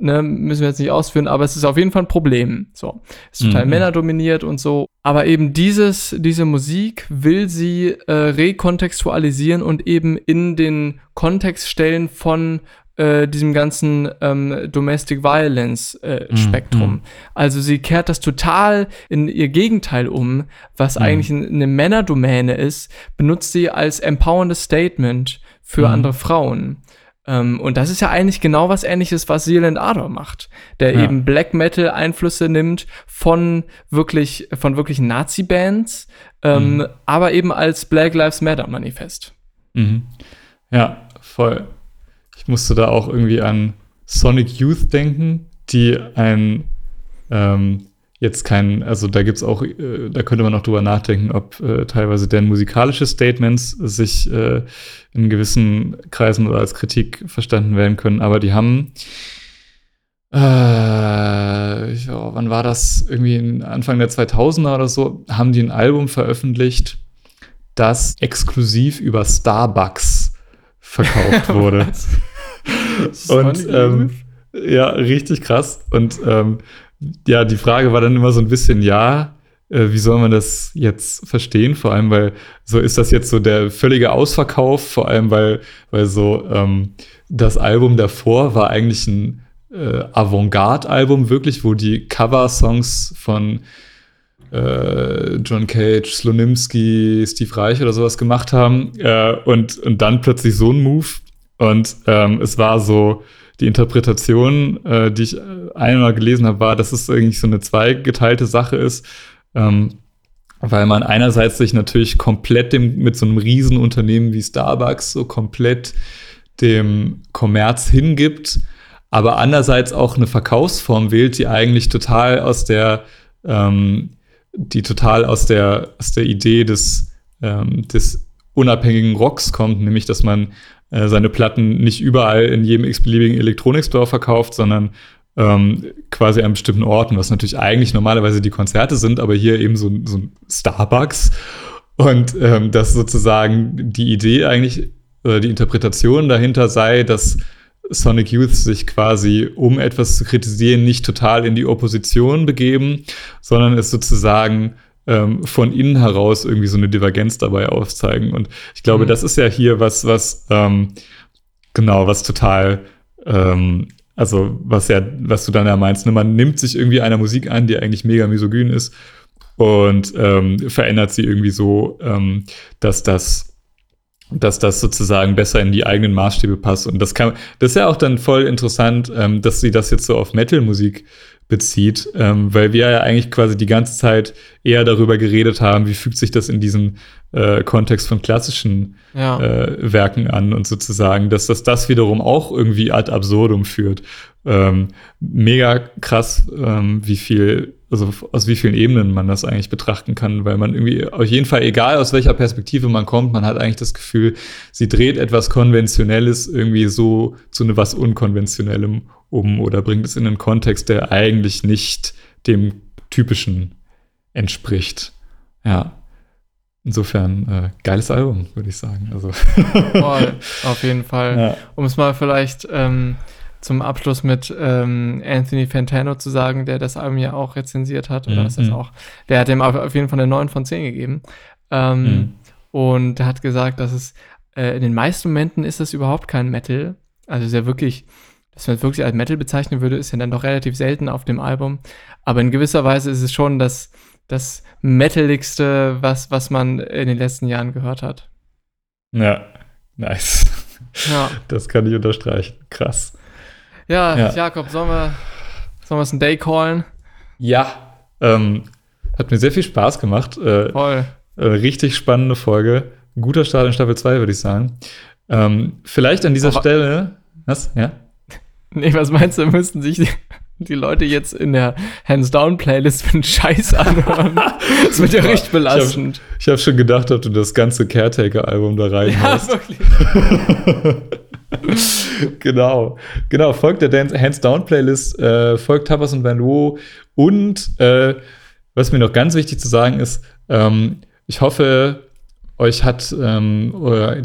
ne, müssen wir jetzt nicht ausführen, aber es ist auf jeden Fall ein Problem. So, ist total mhm. männerdominiert und so. Aber eben dieses, diese Musik will sie äh, rekontextualisieren und eben in den Kontext stellen von äh, diesem ganzen ähm, Domestic Violence äh, mhm. Spektrum. Mhm. Also sie kehrt das total in ihr Gegenteil um, was mhm. eigentlich eine Männerdomäne ist, benutzt sie als empowerndes Statement für mhm. andere Frauen. Ähm, und das ist ja eigentlich genau was ähnliches, was Zealand Ardor macht, der ja. eben Black Metal Einflüsse nimmt von wirklich, von wirklichen Nazi-Bands, ähm, mhm. aber eben als Black Lives Matter Manifest. Mhm. Ja, voll. Ich musste da auch irgendwie an Sonic Youth denken, die ein ähm, jetzt kein, also da gibt's auch, äh, da könnte man auch drüber nachdenken, ob äh, teilweise deren musikalische Statements sich äh, in gewissen Kreisen oder als Kritik verstanden werden können. Aber die haben, äh, ich, oh, wann war das? Irgendwie Anfang der 2000er oder so, haben die ein Album veröffentlicht, das exklusiv über Starbucks verkauft wurde. Und ähm, ja, richtig krass. Und ähm, ja, die Frage war dann immer so ein bisschen, ja, äh, wie soll man das jetzt verstehen? Vor allem, weil so ist das jetzt so der völlige Ausverkauf, vor allem, weil, weil so ähm, das Album davor war eigentlich ein äh, Avantgarde-Album, wirklich, wo die Cover-Songs von äh, John Cage, Slonimsky, Steve Reich oder sowas gemacht haben äh, und, und dann plötzlich so ein Move. Und ähm, es war so, die Interpretation, äh, die ich äh, einmal gelesen habe, war, dass es irgendwie so eine zweigeteilte Sache ist. Ähm, weil man einerseits sich natürlich komplett dem, mit so einem Riesenunternehmen wie Starbucks so komplett dem Kommerz hingibt, aber andererseits auch eine Verkaufsform wählt, die eigentlich total aus der, ähm, die total aus der, aus der Idee des, ähm, des unabhängigen Rocks kommt, nämlich dass man äh, seine Platten nicht überall in jedem x-beliebigen Elektronikstore verkauft, sondern ähm, quasi an bestimmten Orten, was natürlich eigentlich normalerweise die Konzerte sind, aber hier eben so, so ein Starbucks. Und ähm, dass sozusagen die Idee eigentlich, oder die Interpretation dahinter sei, dass Sonic Youth sich quasi, um etwas zu kritisieren, nicht total in die Opposition begeben, sondern es sozusagen ähm, von innen heraus irgendwie so eine Divergenz dabei aufzeigen. Und ich glaube, mhm. das ist ja hier was, was ähm, genau, was total, ähm, also was ja, was du dann ja meinst, ne? man nimmt sich irgendwie einer Musik an, die eigentlich mega misogyn ist und ähm, verändert sie irgendwie so, ähm, dass das dass das sozusagen besser in die eigenen Maßstäbe passt. Und das kann, das ist ja auch dann voll interessant, ähm, dass sie das jetzt so auf Metal-Musik bezieht, ähm, weil wir ja eigentlich quasi die ganze Zeit eher darüber geredet haben, wie fügt sich das in diesen äh, Kontext von klassischen ja. äh, Werken an und sozusagen, dass das das wiederum auch irgendwie ad absurdum führt. Ähm, mega krass, ähm, wie viel, also aus wie vielen Ebenen man das eigentlich betrachten kann, weil man irgendwie auf jeden Fall, egal aus welcher Perspektive man kommt, man hat eigentlich das Gefühl, sie dreht etwas Konventionelles irgendwie so zu ne was Unkonventionellem um oder bringt es in einen Kontext, der eigentlich nicht dem typischen entspricht. Ja. insofern, äh, geiles Album, würde ich sagen. Also. Voll, auf jeden Fall. Ja. Um es mal vielleicht ähm, zum Abschluss mit ähm, Anthony Fantano zu sagen, der das Album ja auch rezensiert hat, oder mhm. was das auch, der hat dem auf jeden Fall eine 9 von 10 gegeben. Ähm, mhm. Und hat gesagt, dass es äh, in den meisten Momenten ist das überhaupt kein Metal. Also ist ja wirklich, dass man es wirklich als Metal bezeichnen würde, ist ja dann doch relativ selten auf dem Album. Aber in gewisser Weise ist es schon das, das Metaligste, was, was man in den letzten Jahren gehört hat. Ja, nice. Ja. Das kann ich unterstreichen. Krass. Ja, ja. Jakob, sollen wir, sollen wir es ein Day callen? Ja. Ähm, hat mir sehr viel Spaß gemacht. Äh, Voll. Äh, richtig spannende Folge. Guter Start in Staffel 2, würde ich sagen. Ähm, vielleicht an dieser Aber, Stelle. Was? Ja? Nee, was meinst du, müssten sich die, die Leute jetzt in der Hands-Down-Playlist für einen Scheiß anhören? das wird ja richtig belastend. Ich habe hab schon gedacht, ob du das ganze Caretaker-Album da rein ja. Wirklich. genau. Genau, folgt der Hands-Down-Playlist, äh, folgt Tapas und Van und äh, was mir noch ganz wichtig zu sagen ist, ähm, ich hoffe, euch hat ähm,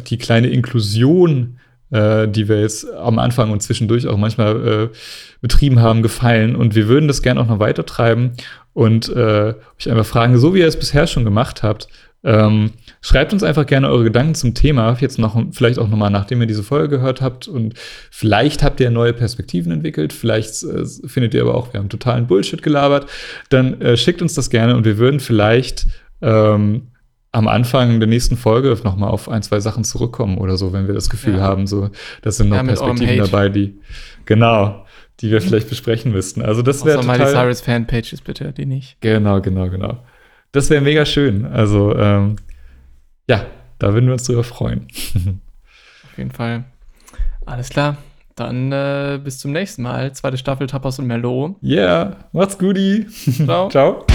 die kleine Inklusion, äh, die wir jetzt am Anfang und zwischendurch auch manchmal äh, betrieben haben, gefallen. Und wir würden das gerne auch noch weiter treiben und äh, euch einfach fragen, so wie ihr es bisher schon gemacht habt, ähm, schreibt uns einfach gerne eure Gedanken zum Thema, jetzt noch, vielleicht auch nochmal, nachdem ihr diese Folge gehört habt. Und vielleicht habt ihr neue Perspektiven entwickelt, vielleicht äh, findet ihr aber auch, wir haben totalen Bullshit gelabert. Dann äh, schickt uns das gerne und wir würden vielleicht ähm, am Anfang der nächsten Folge nochmal auf ein, zwei Sachen zurückkommen oder so, wenn wir das Gefühl ja. haben, so, das sind noch ja, Perspektiven dabei, die, genau, die wir vielleicht besprechen müssten. Also das wäre total... die Cyrus Fanpages bitte, die nicht. Genau, genau, genau. Das wäre mega schön. Also, ähm, ja, da würden wir uns drüber freuen. Auf jeden Fall. Alles klar. Dann äh, bis zum nächsten Mal. Zweite Staffel Tapas und Merlot. Yeah, macht's gut. Ciao. Ciao.